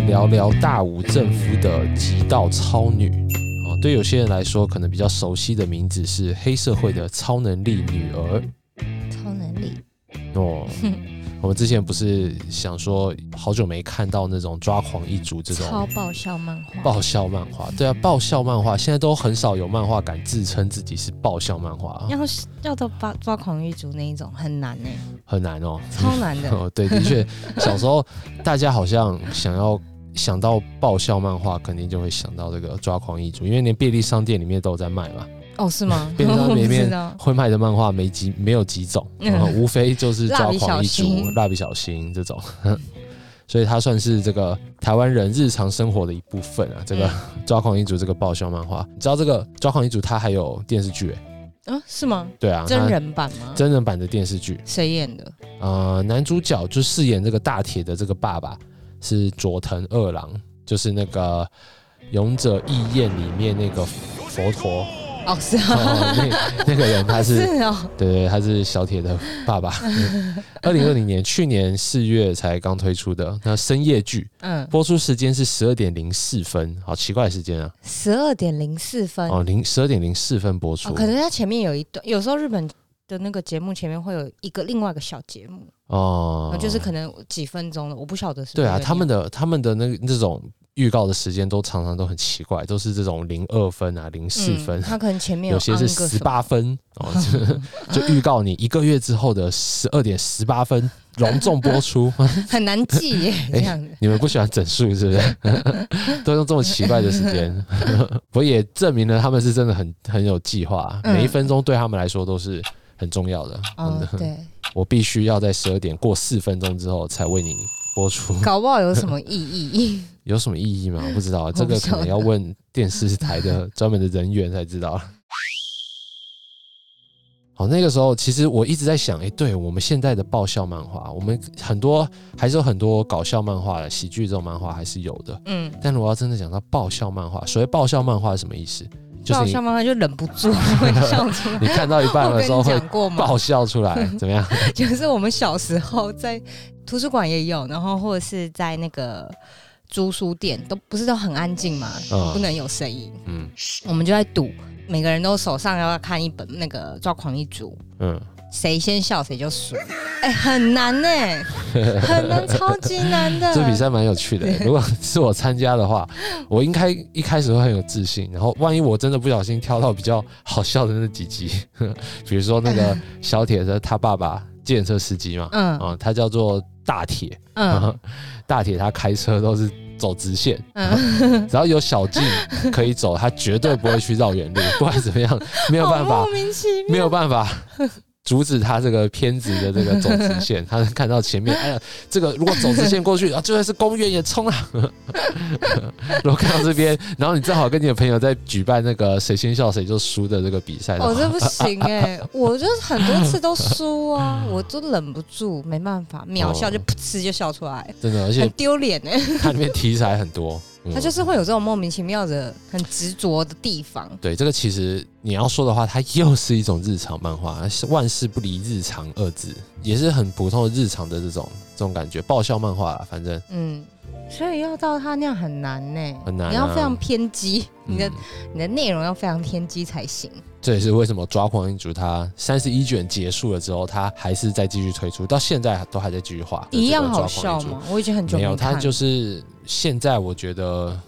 来聊聊大武政府的极道超女哦，对有些人来说，可能比较熟悉的名字是黑社会的超能力女儿超能力，哦。我们之前不是想说，好久没看到那种抓狂一族这种超爆笑漫画，爆笑漫画，对啊，爆笑漫画现在都很少有漫画敢自称自己是爆笑漫画，要是要到抓抓狂一族那一种很难呢、很难哦。超难的。哦，对，的确，小时候大家好像想要想到爆笑漫画，肯定就会想到这个抓狂一族，因为连便利商店里面都有在卖嘛。哦，是吗？便利商店里面。会卖的漫画没几没有几种，嗯无非就是抓狂一族、蜡笔小新这种，所以它算是这个台湾人日常生活的一部分啊。这个嗯抓狂一族这个爆笑漫画，你知道这个抓狂一族它还有电视剧、欸，啊，是吗？对啊，真人版吗？真人版的电视剧，谁演的？呃，男主角就饰演这个大铁的这个爸爸是佐藤二郎，就是那个《勇者义彦》里面那个佛陀。哦，是哦，啊，那那个人他是 是哦，对对，他是小铁的爸爸。二零二零年去年四月才刚推出的那深夜剧，嗯，播出时间是十二点零四分，好奇怪的时间啊！十二点零四分。哦，零十二点零四分播出哦，可能他前面有一段，有时候日本的那个节目前面会有一个另外一个小节目，哦哦，就是可能几分钟了，我不晓得是对啊，他们的他们的那那种预告的时间都常常都很奇怪，都是这种零二分啊、零四分嗯，，他可能前面有些是十八分 哦，就就预告你一个月之后的十二点十八分隆重播出。很难记耶，这样子。你们不喜欢整数是不是？都用这么奇怪的时间，我也证明了他们是真的很很有计划，嗯每一分钟对他们来说都是很重要的。哦真的，对，我必须要在十二点过四分钟之后才为你播出，搞不好有什么意义？有什么意义吗？我不知道，这个可能要问电视台的专门的人员才知道。好，那个时候其实我一直在想，哎、对我们现在的爆笑漫画，我们很多还是有很多搞笑漫画的喜剧这种漫画还是有的。嗯，但如果要真的讲到爆笑漫画，所谓爆笑漫画是什么意思？就是笑妈妈就忍不住 会笑出来。你看到一半的时候会？爆笑出来，怎么样？就是我们小时候在图书馆也有，然后或者是在那个租书店，都不是都很安静嘛，嗯不能有声音，嗯我们就在赌，每个人都手上要看一本那个《抓狂一族》，嗯，谁先笑谁就输。哎、很难呢、很难，超级难的。这比赛蛮有趣的。如果是我参加的话，我应该一开始会很有自信，然后万一我真的不小心挑到比较好笑的那几集，比如说那个 小铁的他爸爸计程车司机嘛，嗯啊，他叫做大铁，嗯大铁他开车都是走直线，嗯，只要有小径可以走，他绝对不会去绕远路，不管怎么样，没有办法莫，名其妙。没有办法阻止他这个偏执的这个走直线。他能看到前面，哎呀，这个如果走直线过去啊，就算是公园也冲啊！如果看到这边，然后你正好跟你的朋友在举办那个谁先笑谁就输的这个比赛我哦，这不行哎、我就是很多次都输啊，我都忍不住，没办法，秒笑哦就噗嗤就笑出来，真的，而且很丢脸哎。它里面题材很多。嗯。他就是会有这种莫名其妙的、很执着的地方。对这个，其实你要说的话，它又是一种日常漫画，是万事不离日常二字，也是很普通的日常的这种这种感觉，爆笑漫画啦，反正。嗯，所以要到他那样很难呢、很难啊。你要非常偏激，你的嗯。你的内容要非常偏激才行。这也是为什么抓狂一族它三十一卷结束了之后，它还是在继续推出，到现在都还在继续画。一样好笑吗？我已经很久没有，它。就是现在我觉得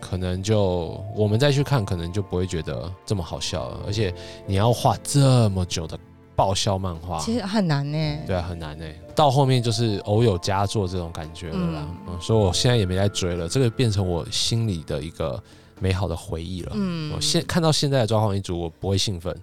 可能就我们再去看，可能就不会觉得这么好笑了。而且你要画这么久的爆笑漫画，其实很难呢、对啊，很难呢。到后面就是偶有佳作这种感觉了啦。嗯嗯，所以我现在也没在追了，这个变成我心里的一个美好的回忆了。嗯我，现看到现在的抓狂一族，我不会兴奋。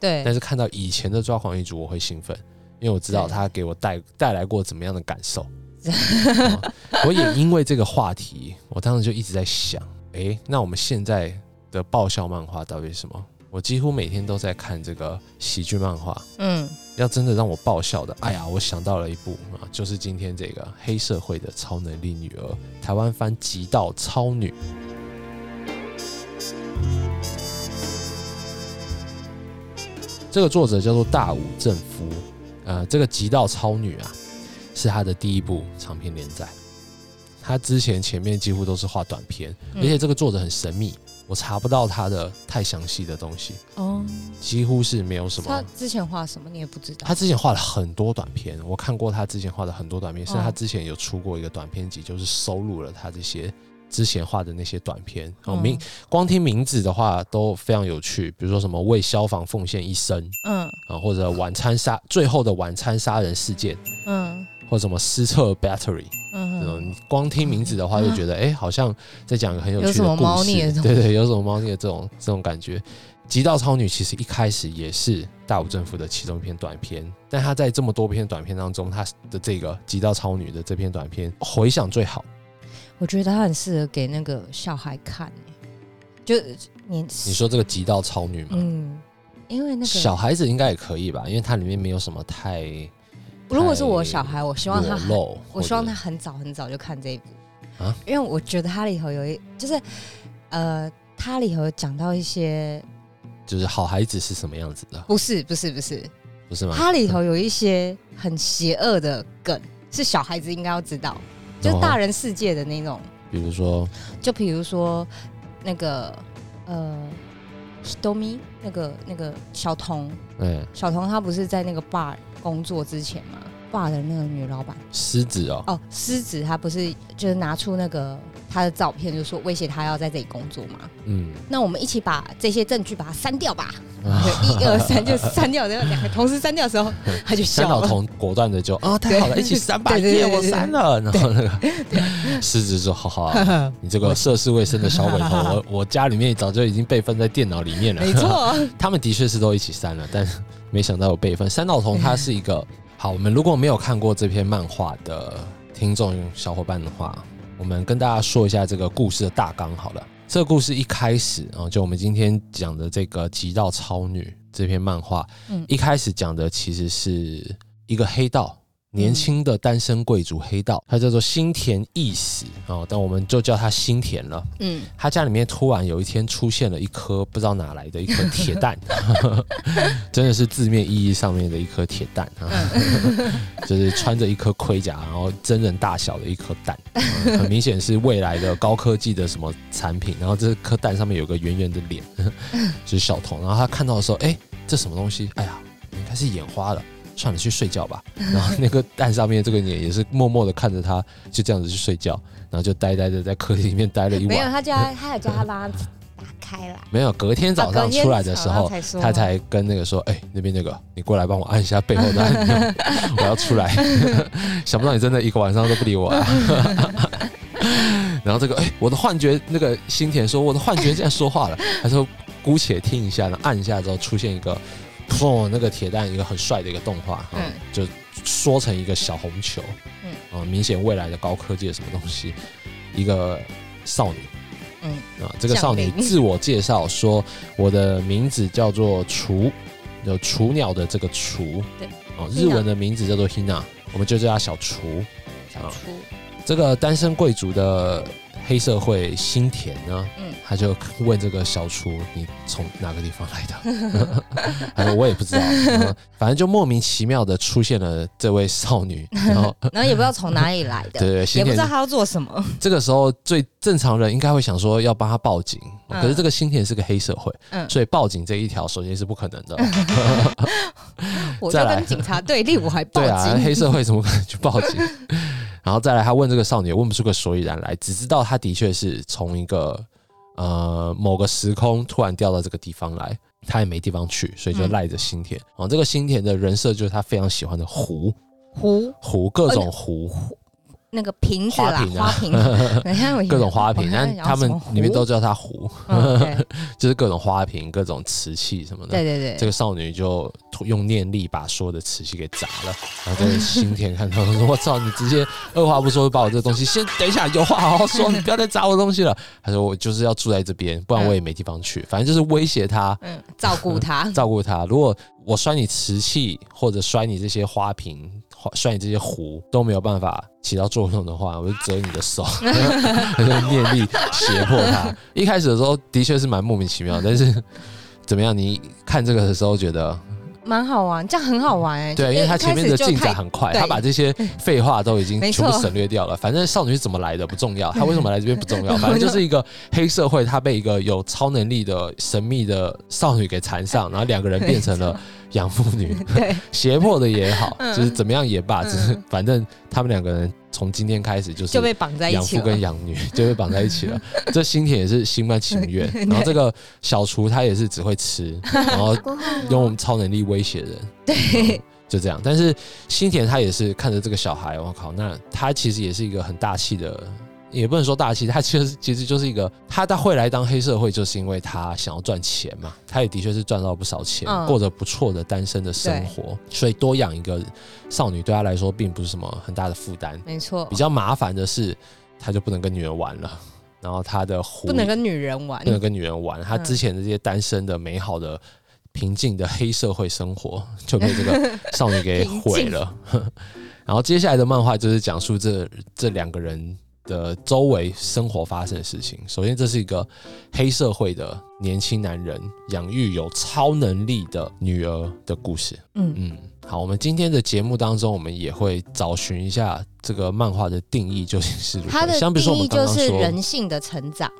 对但，是看到以前的抓狂一族，我会兴奋，因为我知道他给我带带来过怎么样的感受。哦 我也因为这个话题，我当时就一直在想，诶，那我们现在的爆笑漫画到底是什么？我几乎每天都在看这个喜剧漫画，嗯，要真的让我爆笑的，哎呀，我想到了一部啊，就是今天这个黑社会的超能力女儿，台湾翻《极道超女》。这个作者叫做大武正夫，呃，这个《极道超女》啊，是他的第一部长篇连载。他之前前面几乎都是画短篇，而且这个作者很神秘，我查不到他的太详细的东西，哦，几乎是没有什么。他之前画什么你也不知道。他之前画了很多短片，我看过他之前画的很多短片，甚至他哦之前有出过一个短片集，就是收录了他这些之前画的那些短片。哦，嗯名光听名字的话都非常有趣，比如说什么为消防奉献一生嗯啊，或者晚餐杀最后的晚餐杀人事件，嗯或者什么失策 battery 这嗯，你光听名字的话就觉得，哎、好像在讲一个很有趣的有什么故事 对对，有什么猫腻的这种这种感觉。《极道超女》其实一开始也是大武政府的其中一篇短片，但她在这么多篇短片当中，她的这个《极道超女》的这篇短片回响最好。我觉得他很适合给那个小孩看欸。就你你说这个《极道超女》吗？嗯，因为那个小孩子应该也可以吧，因为它里面没有什么太如果是我小孩，我希望他我希望他很早很早就看这一部。啊？因为我觉得它里头有一就是呃，它里头讲到一些就是好孩子是什么样子的，不是不是不是，不是吗？它里头有一些很邪恶的梗，是小孩子应该要知道，就大人世界的那种，比如说，就比如说那个呃。多咪那个那个小童，哎，小童他不是在那个 bar 工作之前嘛？bar 的那个女老板狮子哦，哦，狮子他不是就是拿出那个他的照片，就说威胁他要在这里工作嘛？嗯，那我们一起把这些证据把它删掉吧。一二三就删掉，然后两个同时删掉的时候，他就笑了。三老头果断的就啊，太好了，一起删吧，对对对耶，对我删了。然后那个狮子说：“好好啊，你这个涉世未深的小鬼头，我我家里面早就已经备份在电脑里面了。”没，错，他们的确是都一起删了，但没想到有备份。三老童他是一个好，我们如果没有看过这篇漫画的听众小伙伴的话，我们跟大家说一下这个故事的大纲好了。这个故事一开始啊，就我们今天讲的这个《极道超女》这篇漫画，嗯一开始讲的其实是一个黑道。年轻的单身贵族黑道，他叫做新田义史哦，但我们就叫他新田了。嗯，他家里面突然有一天出现了一颗不知道哪来的一颗铁蛋，真的是字面意义上面的一颗铁蛋啊，就是穿着一颗盔甲，然后真人大小的一颗蛋，嗯很明显是未来的高科技的什么产品。然后这颗蛋上面有个圆圆的脸，就是小童。然后他看到的时候，哎，这什么东西？哎呀，应该是眼花了。算了，去睡觉吧。然后那个蛋上面这个脸也是默默的看着他，就这样子去睡觉，然后就呆呆的在客厅里面待了一晚没有，晚。他叫他，他有叫他帮他打开了。没有，隔天早上出来的时候，他才跟那个说：“哎、那边那个，你过来帮我按一下背后的按钮，我要出来。”想不到你真的一个晚上都不理我啊！然后这个，哎、我的幻觉，那个新田说，我的幻觉竟然说话了。他说：“姑且听一下，然后按一下之后，出现一个，砰，那个铁蛋一个很帅的一个动画，嗯。嗯，就缩成一个小红球，嗯。嗯，啊，明显未来的高科技的什么东西，一个少女。嗯，啊，这个少女自我介绍说，我的名字叫做雏，有雏鸟的这个雏，对，哦日文的名字叫做 Hina，我们就叫她小雏。小初，这个单身贵族的黑社会新田呢，嗯他就问这个小厨：“你从哪个地方来的？”他 说：“我也不知道。嗯”反正就莫名其妙的出现了这位少女，然后 然后也不知道从哪里来的，对对，也不知道她要做什么。这个时候最正常人应该会想说要帮她报警，嗯可是这个新田是个黑社会，嗯，所以报警这一条首先是不可能的。我就跟警察对立，我还报对啊，警。黑社会怎么可能去报警？然后再来，他问这个少女，问不出个所以然来，只知道他的确是从一个呃某个时空突然掉到这个地方来，他也没地方去，所以就嗯赖着新田。哦，这个新田的人设就是他非常喜欢的湖，湖。湖各种湖，那个瓶子啦，花瓶 各种花瓶，但他们里面都叫它壶，嗯 就是各种花瓶、各种瓷器什么的。对对对，这个少女就用念力把所有的瓷器给砸了，然后这个新田看到说：“我操，你直接二话不说就把我这个东西先等一下，有话好好说，你不要再砸我的东西了。”他说：“我就是要住在这边，不然我也没地方去，反正就是威胁他，嗯，照顾他，照顾他。如果我摔你瓷器或者摔你这些花瓶、花摔你这些壶都没有办法起到作用的话，我就折你的手，念力胁迫他。一开始的时候的确是蛮莫名其妙，但是怎么样？你看这个的时候觉得蛮好玩，这样很好玩哎。对，因为他前面的进展很快，他把这些废话都已经全部省略掉了。反正少女是怎么来的不重要，她为什么来这边不重要，反正就是一个黑社会，他被一个有超能力的神秘的少女给缠上，然后两个人变成了养父女，对，胁迫的也好，嗯就是怎么样也罢，嗯只是反正他们两个人从今天开始就是就被绑在一起养父。跟养女 就被绑在一起了。这新田也是心甘情愿，然后这个小厨他也是只会吃，然后用超能力威胁人，对，就这样。但是新田他也是看着这个小孩，我靠，那他其实也是一个很大气的。也不能说大气，他其实其实就是一个，他他会来当黑社会，就是因为他想要赚钱嘛。他也的确是赚到不少钱，嗯过着不错的单身的生活，所以多养一个少女对他来说并不是什么很大的负担。没错比，较麻烦的是，他就不能跟女人玩了，然后他的壶不能跟女人玩不。能跟女人玩，他嗯之前的这些单身的美好的平静的黑社会生活就被这个 少女给毁了。然后接下来的漫画就是讲述这这两个人的周围生活发生的事情。首先，这是一个黑社会的年轻男人养育有超能力的女儿的故事。嗯，嗯，好，我们今天的节目当中，我们也会找寻一下这个漫画的定义究竟是如何。它的像比如说我们定义就是人性的成长。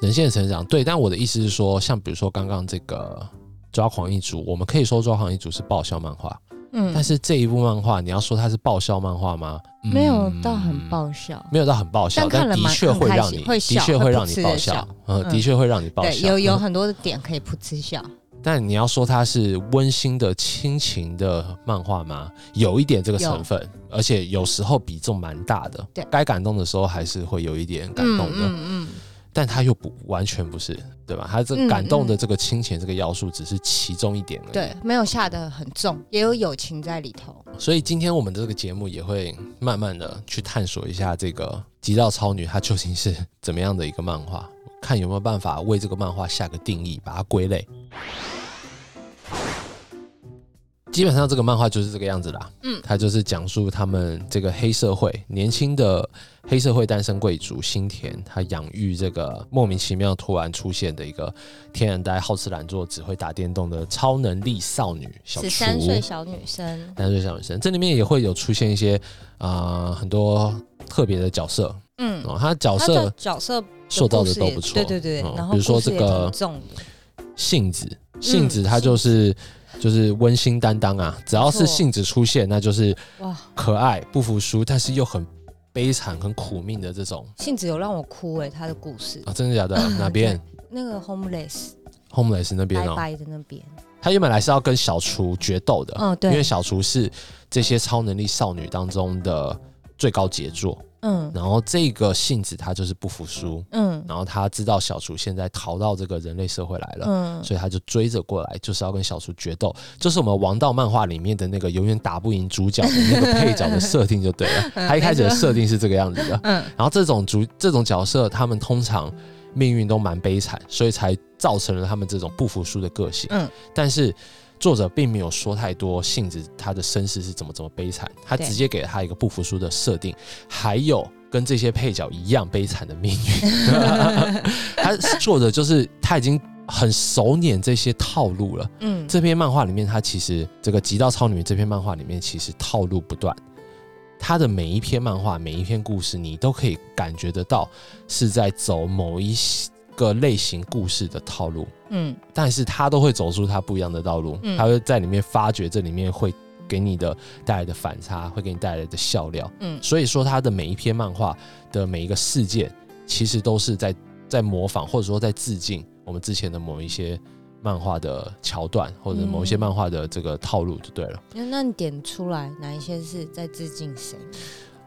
人性的成长，对，但我的意思是说，像比如说刚刚这个抓狂一族，我们可以说抓狂一族是爆笑漫画，嗯但，是这一部漫画，你要说它是爆笑漫画吗？嗯没有到很，爆笑。没有到很爆笑，但的确会让你，的确会让你爆笑，呃，嗯的确会让你爆对，笑，有有嗯很多的点可以噗嗤笑。但你要说它是温馨的亲情的漫画吗？有一点这个成分，而且有时候比重蛮大的。对该感动的时候还是会有一点感动的。嗯嗯但它又不完全不是，对吧？它这嗯感动的这个亲情这个要素只是其中一点而已。嗯，对，没有下的很重，也有友情在里头。所以今天我们的这个节目也会慢慢的去探索一下这个《极道超女》它究竟是怎么样的一个漫画，看有没有办法为这个漫画下个定义，把它归类。基本上这个漫画就是这个样子啦，嗯。它就是讲述他们这个黑社会年轻的黑社会单身贵族新田，他养育这个莫名其妙突然出现的一个天然呆、好吃懒做、只会打电动的超能力少女小十厨。三岁小女生，三岁小女生，这里面也会有出现一些啊、呃很多特别的角色。嗯，哦，他角色角色塑造的都不错，对对对，嗯然后比如说这个杏子，杏子嗯她就是就是温馨担当啊，只要是杏子出现，那就是哇，可爱不服输，但是又很悲惨、很苦命的这种。杏子有让我哭哎，她的故事，啊，真的假的？哪边？那个 homeless？Homeless 那边白哦，白的那边，他原本来是要跟小厨决斗的，嗯，对，因为小厨是这些超能力少女当中的最高杰作。嗯然后这个性子他就是不服输，嗯然后他知道小厨现在逃到这个人类社会来了，嗯，所以他就追着过来，就是要跟小厨决斗。就是我们王道漫画里面的那个永远打不赢主角的那个配角的设定就对了。他一开始的设定是这个样子的。嗯然后这种主这种角色，他们通常命运都蛮悲惨，所以才造成了他们这种不服输的个性。嗯，但是作者并没有说太多性子他的身世是怎么怎么悲惨，他直接给了他一个不服输的设定，还有跟这些配角一样悲惨的命运。他作者就是他已经很熟稔这些套路了。嗯，这篇漫画里面，他其实这个《极道超女》这篇漫画里面，其实套路不断。他的每一篇漫画、每一篇故事，你都可以感觉得到是在走某一个类型故事的套路，嗯但是他都会走出他不一样的道路。嗯他会在里面发掘这里面会给你的带来的反差，会给你带来的笑料。嗯所以说，他的每一篇漫画的每一个事件，其实都是在在模仿，或者说在致敬我们之前的某一些漫画的桥段，或者某一些嗯漫画的这个套路，就对了。那那你点出来哪一些是在致敬谁？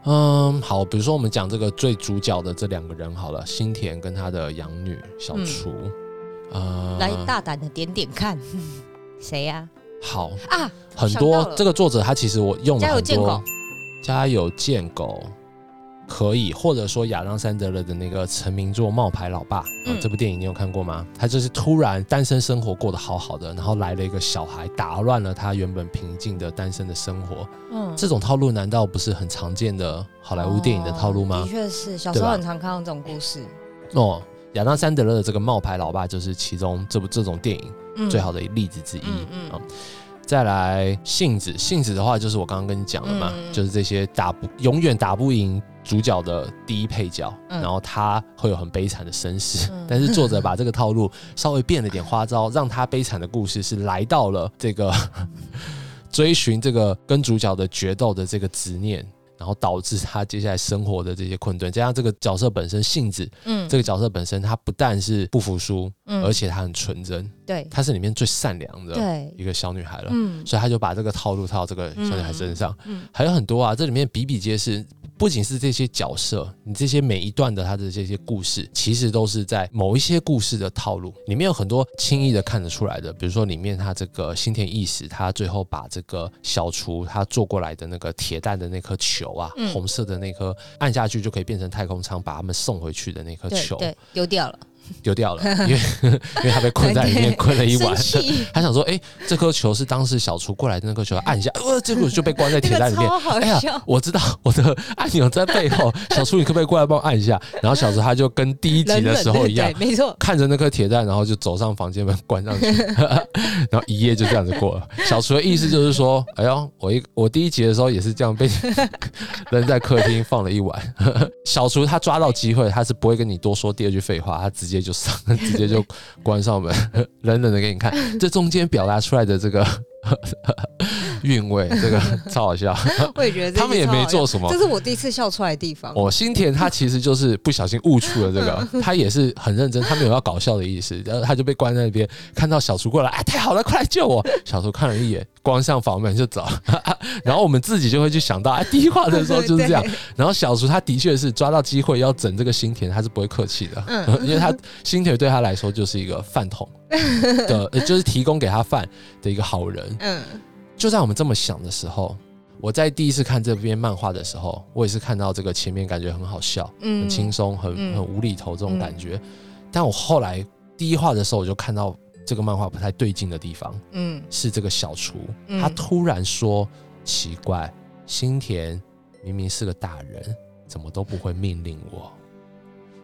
嗯，好，比如说我们讲这个最主角的这两个人好了，新田跟他的养女小厨，呃，来大胆的点点看，谁呀、好啊？很多这个作者他其实我用了家有很多贱狗，家有贱狗。可以，或者说亚当·山德勒的那个成名作《冒牌老爸》这部电影你有看过吗？他就是突然单身生活过得好好的，然后来了一个小孩，打乱了他原本平静的单身的生活。嗯，这种套路难道不是很常见的好莱坞电影的套路吗哦的？确是，小时候很常看到这种故事。哦，亚当·山德勒的这个《冒牌老爸》就是其中这部这种电影嗯最好的例子之一。嗯再来性子，性子的话就是我刚刚跟你讲的嘛，嗯就是这些打不永远打不赢主角的第一配角，嗯。然后他会有很悲惨的身世，嗯。但是作者把这个套路稍微变了点花招，让他悲惨的故事是来到了这个 追寻这个跟主角的决斗的这个执念。然后导致他接下来生活的这些困顿，加上这个角色本身性质，嗯。这个角色本身他不但是不服输，嗯。而且他很纯真，对。他是里面最善良的，一个小女孩了。嗯。所以他就把这个套路套到这个小女孩身上，嗯。还有很多啊，这里面比比皆是。不仅是这些角色，你这些每一段的他的这些故事，其实都是在某一些故事的套路里面有很多轻易的看得出来的。比如说里面他这个新田义史，他最后把这个小厨他做过来的那个铁蛋的那颗球啊，嗯红色的那颗按下去就可以变成太空舱，把他们送回去的那颗球丢掉了，丢掉了，因为 因为他被困在里面 困了一晚他想说，哎、这颗球是当时小厨过来的那颗球，按一下，呃，结果就被关在铁蛋里面哎呀笑，，我知道我的按钮在背后，小厨你可不可以过来帮我按一下？然后小厨他就跟第一集的时候一样冷冷，对没错，看着那颗铁蛋，然后就走上房间门关上去，然后一夜就这样子过了。小厨的意思就是说，哎呦，我一我第一集的时候也是这样被扔在客厅放了一晚。小厨他抓到机会，他是不会跟你多说第二句废话，他直接接就上，直接就关上门，冷冷的给你看。这中间表达出来的这个韵味，这个 超好笑。我也觉得他们也没做什么这是我第一次笑出来的地方。哦，新田他其实就是不小心误触了这个，他也是很认真，他没有要搞笑的意思，然后他就被关在那边，看到小厨过来，哎，太好了，快来救我！小厨看了一眼，关上房门就走，然后我们自己就会去想到，哎，第一话的时候就是这样。然后小厨他的确是抓到机会要整这个新田，他是不会客气的，嗯因为他新田对他来说就是一个饭桶的，呃就是提供给他饭的一个好人。嗯就在我们这么想的时候，我在第一次看这篇漫画的时候，我也是看到这个前面感觉很好笑、嗯。很轻松、很嗯。很无厘头这种感觉。但我后来第一话的时候，我就看到这个漫画不太对劲的地方，嗯。是这个小厨，嗯。他突然说：“奇怪，新田明明是个大人，怎么都不会命令我。”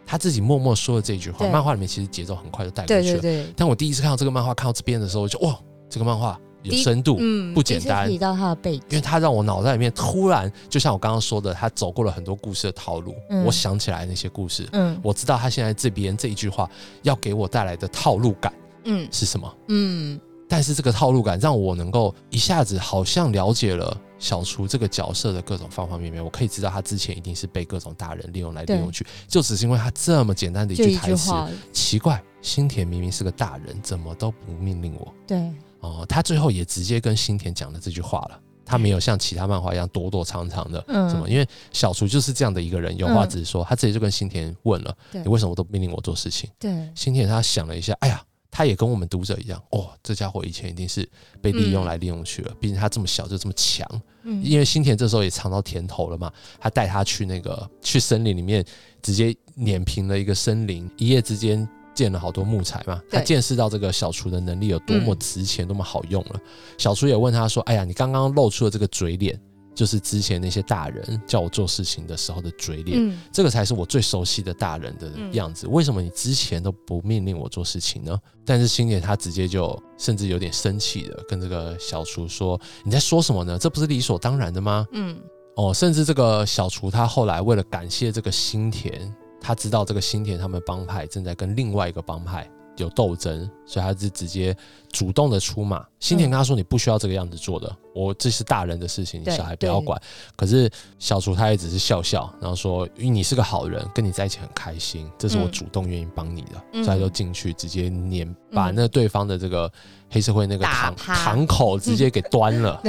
他自己默默说了这句话，漫画里面其实节奏很快就带过去了。对对对，但我第一次看到这个漫画，看到这边的时候，我就哇，这个漫画有深度，嗯不简单第一次提到他的背景，因为他让我脑袋里面突然，就像我刚刚说的，他走过了很多故事的套路，嗯。我想起来那些故事，嗯。我知道他现在这边这一句话要给我带来的套路感嗯。是什么。嗯。但是这个套路感让我能够一下子好像了解了小厨这个角色的各种方方面面，我可以知道他之前一定是被各种大人利用来利用去，就只是因为他这么简单的一句台词。奇怪，新田明明是个大人，怎么都不命令我？对，哦，他最后也直接跟新田讲了这句话了。他没有像其他漫画一样躲躲藏藏的，嗯什么？因为小厨就是这样的一个人，有话直说。他直接就跟新田问了：“对你为什么都命令我做事情对，？”新田他想了一下，哎呀，他也跟我们读者一样，哦，这家伙以前一定是被利用来利用去了。毕竟他这么小就这么强，嗯因为新田这时候也尝到甜头了嘛。他带他去那个去森林里面，直接碾平了一个森林，一夜之间建了好多木材嘛。他见识到这个小厨的能力有多么嗯值钱，多么好用了。小厨也问他说：“哎呀，你刚刚露出的这个嘴脸，就是之前那些大人叫我做事情的时候的嘴脸。嗯这个才是我最熟悉的大人的嗯样子。为什么你之前都不命令我做事情呢？但是星野他直接就甚至有点生气的跟这个小厨说：“你在说什么呢？这不是理所当然的吗？”嗯哦，甚至这个小厨他后来为了感谢这个新田，他知道这个新田他们帮派正在跟另外一个帮派有斗争，所以他是直接主动的出马。新田跟他说：“你不需要这个样子做的，我这是大人的事情，你小孩不要管。”可是小厨他也只是笑笑，然后说：“因为你是个好人，跟你在一起很开心，这是我嗯主动愿意帮你的。嗯所以他就进去直接碾把嗯那对方的这个黑社会那个堂堂口直接给端了。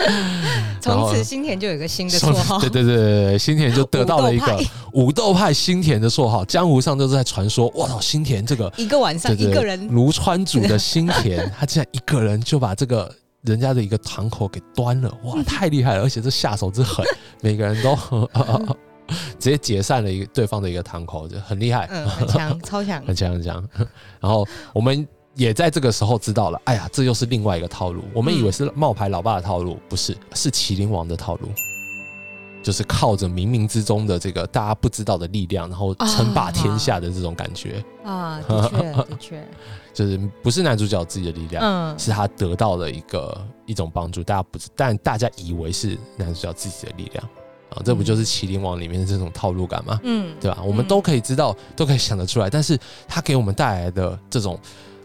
对，从此新田就有一个新的绰号，对对对对对，新田就得到了一个武斗派新田的绰号，江湖上都是在传说，哇操，新田这个一个晚上一个人卢川主的新田，他竟然一个人就把这个人家的一个堂口给端了，哇，太厉害了！而且这下手之狠，每个人都直接解散了一个对方的一个堂口，就很厉害，嗯，很强，超强，很强很强。然后我们也在这个时候知道了，哎呀，这又是另外一个套路。我们以为是冒牌老爸的套路，不是，是麒麟王的套路。就是靠着冥冥之中的这个大家不知道的力量，然后称霸天下的这种感觉，啊，的确的确，就是不是男主角自己的力量，嗯，是他得到了一个一种帮助，大家不知，但大家以为是男主角自己的力量啊，这不就是麒麟王里面的这种套路感吗？嗯，对吧？我们都可以知道，都可以想得出来，但是他给我们带来的这种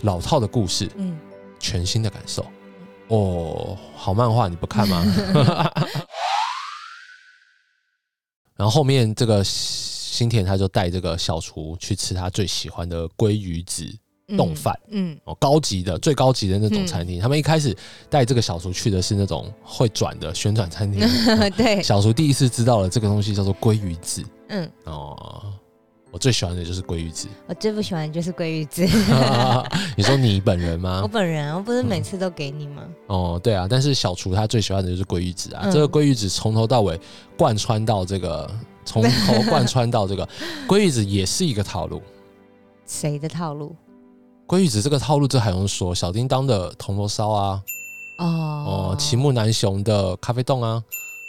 老套的故事，嗯，全新的感受。哦，好漫画你不看吗？然后后面这个新田他就带这个小厨去吃他最喜欢的鲑鱼子嗯冻饭，嗯，哦，高级的最高级的那种餐厅。他们一开始带这个小厨去的是那种会转的旋转餐厅。嗯，对，小厨第一次知道了这个东西叫做鲑鱼子嗯，哦，我最喜欢的就是鲑鱼子。我最不喜欢的就是鲑鱼子，你说你本人吗我？本人我不是每次都给你吗？哦，对啊，但是小厨他最喜欢的就是鲑鱼子啊。嗯这个鲑鱼子从头到尾贯穿到这个，从头 贯穿到这个鲑鱼子也是一个套路。谁的套路？鲑鱼子这个套路，这还用说？小叮当的铜锣烧啊，哦哦，齐木南雄的咖啡冻啊，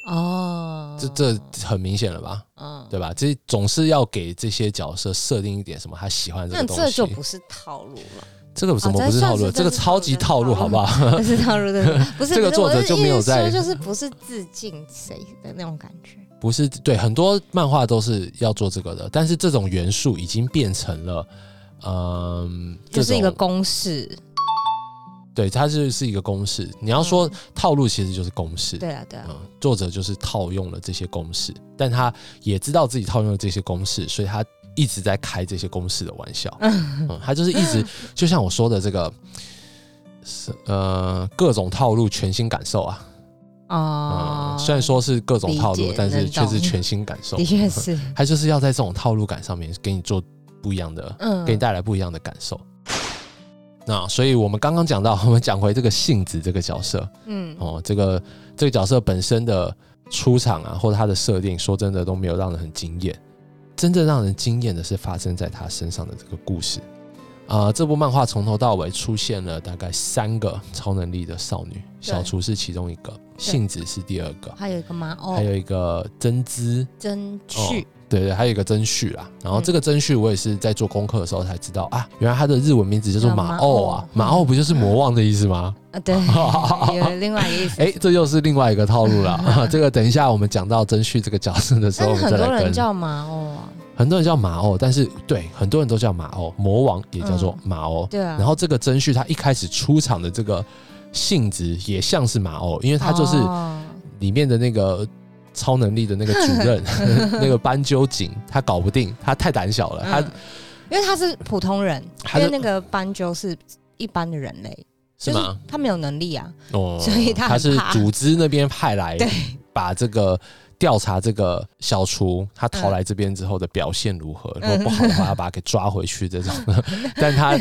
哦，这这很明显了吧？嗯，对吧？这总是要给这些角色设定一点什么他喜欢的这那个东西。这就不是套路了，这个什么哦不是套路？这个超级套路，好不好？不是套路的，不是这个作者就没有在就是不是致敬谁的那种感觉。不是对，很多漫画都是要做这个的，但是这种元素已经变成了，嗯，就是一个公式，对，它就是一个公式。你要说套路，其实就是公式。对啊，对啊，嗯，作者就是套用了这些公式，但他也知道自己套用了这些公式，所以他一直在开这些公式的玩笑。嗯，他就是一直 就像我说的这个，是呃各种套路全新感受啊。哦嗯，，虽然说是各种套路，但是却是全新感受 的。确是，他就是要在这种套路感上面给你做不一样的，嗯给你带来不一样的感受。那所以我们刚刚讲到，我们讲回这个杏子这个角色。嗯。哦，这个这个角色本身的出场啊，或者他的设定，说真的都没有让人很惊艳。真正让人惊艳的是发生在他身上的这个故事。啊、这部漫画从头到尾出现了大概三个超能力的少女，小厨是其中一个，杏子是第二个，还有一个吗？哦还哦，有一个真知真趣，对对，还有一个真序啦。然后嗯这个真序我也是在做功课的时候才知道啊，原来他的日文名字叫做叫马奥啊，马奥不就是魔王的意思吗？啊，对，有另外一个意思。哎，这又是另外一个套路了。这个等一下我们讲到真序这个角色的时候，很多我们再来跟人叫马奥啊，很多人叫马奥，但是对很多人都叫马奥，魔王也叫做马奥。对啊。然后这个真旭他一开始出场的这个性质也像是马奥，因为他就是哦里面的那个超能力的那个主任，那个斑鸠警，他搞不定，他太胆小了，他嗯因为他是普通人，因为那个斑鸠是一般的人类，就是是吗？他没有能力啊，哦，所以他他是组织那边派来对。把这个调查这个小厨他逃来这边之后的表现如何，如果不好的话要把他给抓回去这种。但他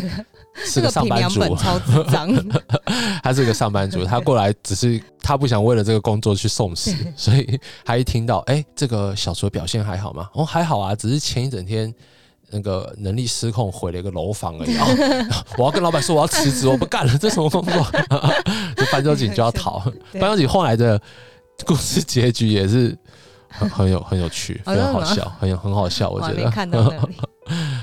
是个 上班族，超智障，他是一个上班族，他过来只是他不想为了这个工作去送死，所以他一听到哎、这个小厨表现还好吗？哦，还好啊，只是前一整天。那个能力失控，毁了一个楼房而已。哦、我要跟老板说我要辞职，我不干了，这什么工作？就斑鸠警就要逃。对斑鸠警后来的故事结局也是很很有很有趣，哦非常好笑，很有很好笑，我觉得。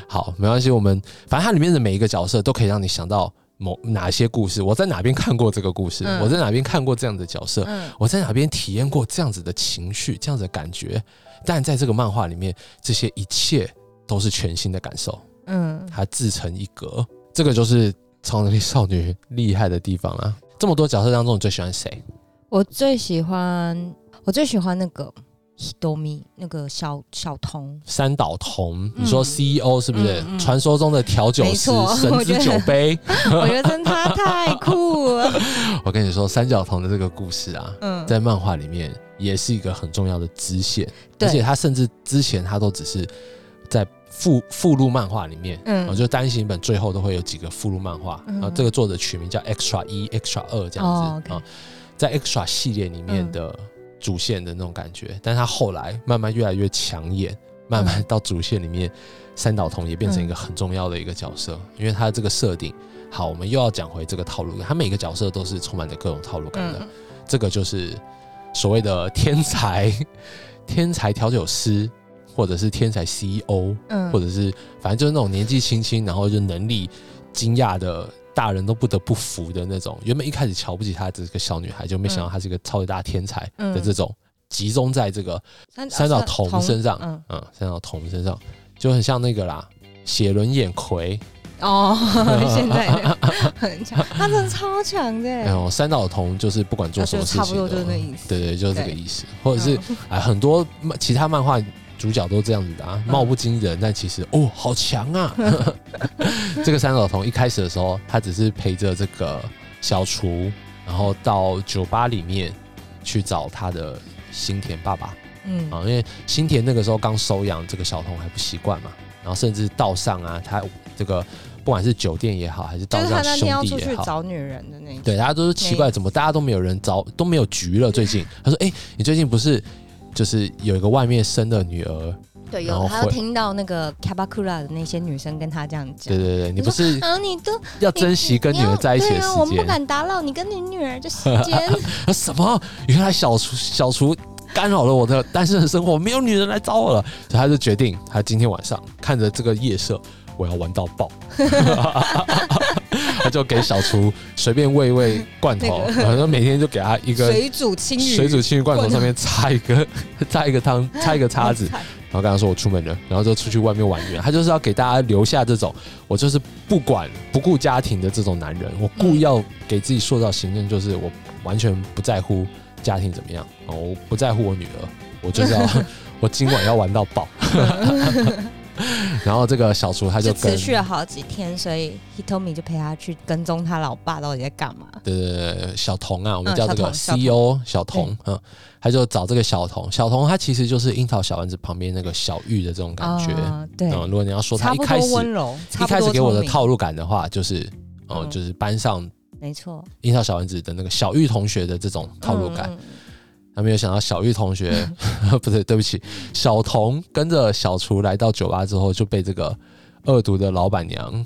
好，没关系，我们反正它里面的每一个角色都可以让你想到某哪些故事。我在哪边看过这个故事？嗯我在哪边看过这样的角色？嗯我在哪边体验过这样子的情绪、这样子的感觉？但在这个漫画里面，这些一切都是全新的感受，嗯，它自成一格。这个就是超能力少女厉害的地方啊！这么多角色当中，你最喜欢谁？我最喜欢，我最喜欢那个 Hitomi 那个小小童，三岛瞳，嗯。你说 CEO 是不是？嗯嗯。传说中的调酒师神之酒 杯？我觉得真他太酷了。我跟你说，三角童的这个故事啊，嗯，在漫画里面也是一个很重要的支线，而且他甚至之前他都只是在附附录漫画里面，嗯。嗯，就单行本最后都会有几个附录漫画，嗯。然后这个作者取名叫 Extra 一、Extra 二这样哦子啊、在 Extra 系列里面的主线的那种感觉，但他后来慢慢越来越抢眼，慢慢到主线里面，三岛瞳也变成一个很重要的一个角色，因为他这个设定。好，我们又要讲回这个套路感，他每个角色都是充满着各种套路感的。嗯这个就是所谓的天才 天才调酒师，或者是天才 CEO，、嗯或者是反正就是那种年纪轻轻，然后就能力惊讶的大人都不得不服的那种。原本一开始瞧不起她这个小女孩，就没想到她是一个超级大天才的这种，集中在这个三三岛瞳身上，嗯，嗯，三岛瞳身上就很像那个啦，写轮眼葵。哦，现在很强，他真的超强的。然，后三岛瞳就是不管做什么事情差不多就是那意思。对对，就是这个意思，或者是嗯啊，很多漫其他漫画主角都这样子的啊，貌不惊人，但其实哦，好强啊！这个三角童一开始的时候，他只是陪着这个小厨，然后到酒吧里面去找他的新田爸爸嗯啊，因为新田那个时候刚收养这个小童还不习惯嘛，然后甚至道上啊，他这个不管是酒店也好，还是道就是他上那天要出兄弟也好。去找女人的那对，大家都是奇怪，怎么大家都没有人找，都没有局了？最近，他说：“哎、你最近不是就是有一个外面生的女儿？对，然后有他有听到那个 Kabakura 的那些女生跟他这样讲对，对对，你不是啊，你都要珍惜跟女儿在一起的对啊，我们不？敢打扰你跟你女儿的时间。啊 什么？原来小厨小厨干扰了我的单身的生活，没有女人来找我了，所以他就决定，他今天晚上看着这个夜色，我要玩到爆。他就给小厨随便喂一喂罐头，然后每天就给他一个水煮青鱼，水煮青鱼罐头上面插一个 插一个汤，插一个叉子，然后跟他说我出门了，然后就出去外面玩园。他就是要给大家留下这种我就是不管不顾家庭的这种男人，我故意要给自己塑造形象，就是我完全不在乎家庭怎么样，哦，我不在乎我女儿，我就是要我今晚要玩到爆。然后这个小厨他就跟持续了好几天，所以 Hitomi 就陪他去跟踪他老爸到底在干嘛。对对对，小童啊，我们嗯叫这个 CEO 小童，嗯，他就找这个小童，小童他其实就是樱桃小丸子旁边那个小玉的这种感觉。啊对，嗯，如果你要说他一开始多温柔，一开始给我的套路感的话，就是哦，嗯就是班上没错，樱桃小丸子的那个小玉同学的这种套路感。嗯。嗯他没有想到小玉同学，不对，对不起，小童跟着小厨来到酒吧之后，就被这个恶毒的老板娘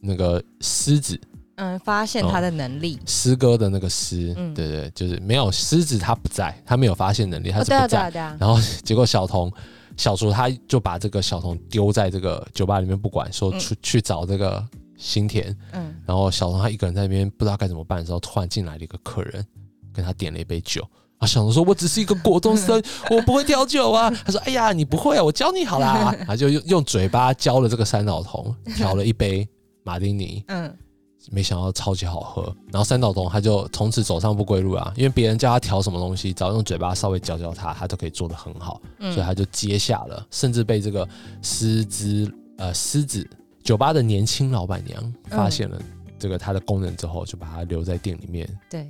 那个狮子嗯，发现他的能力。师哥的那个师，嗯对对，就是没有狮子他不在，他没有发现能力，他是不在。然后结果小童小厨他就把这个小童丢在这个酒吧里面不管，说嗯出、去找这个新田。嗯，然后小童他一个人在那边不知道该怎么办的时候，突然进来了一个客人，跟他点了一杯酒。啊，小童说：“我只是一个国中生，我不会调酒啊。”他说：“哎呀，你不会啊，我教你好啦。”他就用用嘴巴教了这个三岛童调了一杯马丁尼，嗯，没想到超级好喝。然后三岛童他就从此走上不归路啊，因为别人叫他调什么东西，只要用嘴巴稍微教教他，他都可以做得很好。嗯所以他就接下了，甚至被这个狮子呃狮子酒吧的年轻老板娘发现了这个他的功能之后，就把他留在店里面，对，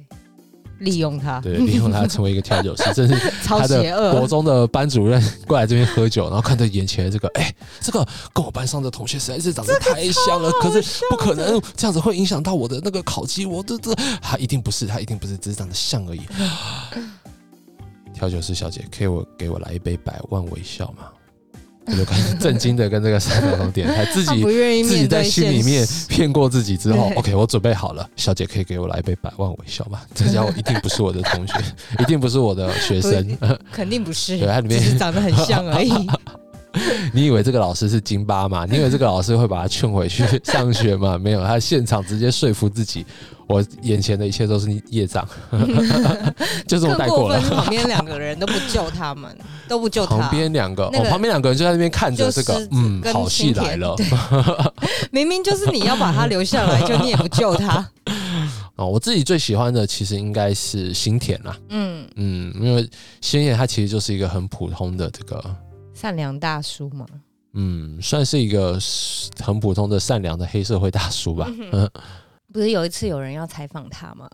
利用他，对，利用他成为一个调酒师，真是超他邪的国。中的班主任过来这边喝酒，然后看着眼前的这个，哎、这个跟我班上的同学实在是长得太像了，可是不可能这样子会影响到我的那个考绩，我这这他一定不是，他一定不是，只是长得像而已。调酒师小姐，可以我给我来一杯百万微笑吗？我就开始震惊的跟这个三角龙点开，自己自己在心里面骗过自己之后，OK，我准备好了，小姐可以给我来一杯百万微笑吗？这家伙一定不是我的同学，一定不是我的学生。肯定不是，对它里面长得很像而已。你以为这个老师是金巴吗？你以为这个老师会把他劝回去上学吗？没有，他现场直接说服自己，我眼前的一切都是业障，就这么更带过了旁边两个人都不救他们，都不救他。旁边两个，那个哦，旁边两个人就在那边看着这个嗯，好戏来了。明明就是你要把他留下来，就你也不救他。然 啊，我自己最喜欢的其实应该是新田啦。嗯，嗯，因为新田他其实就是一个很普通的这个，善良大叔嘛。嗯，算是一个很普通的善良的黑社会大叔吧。嗯，不是有一次有人要采访他吗？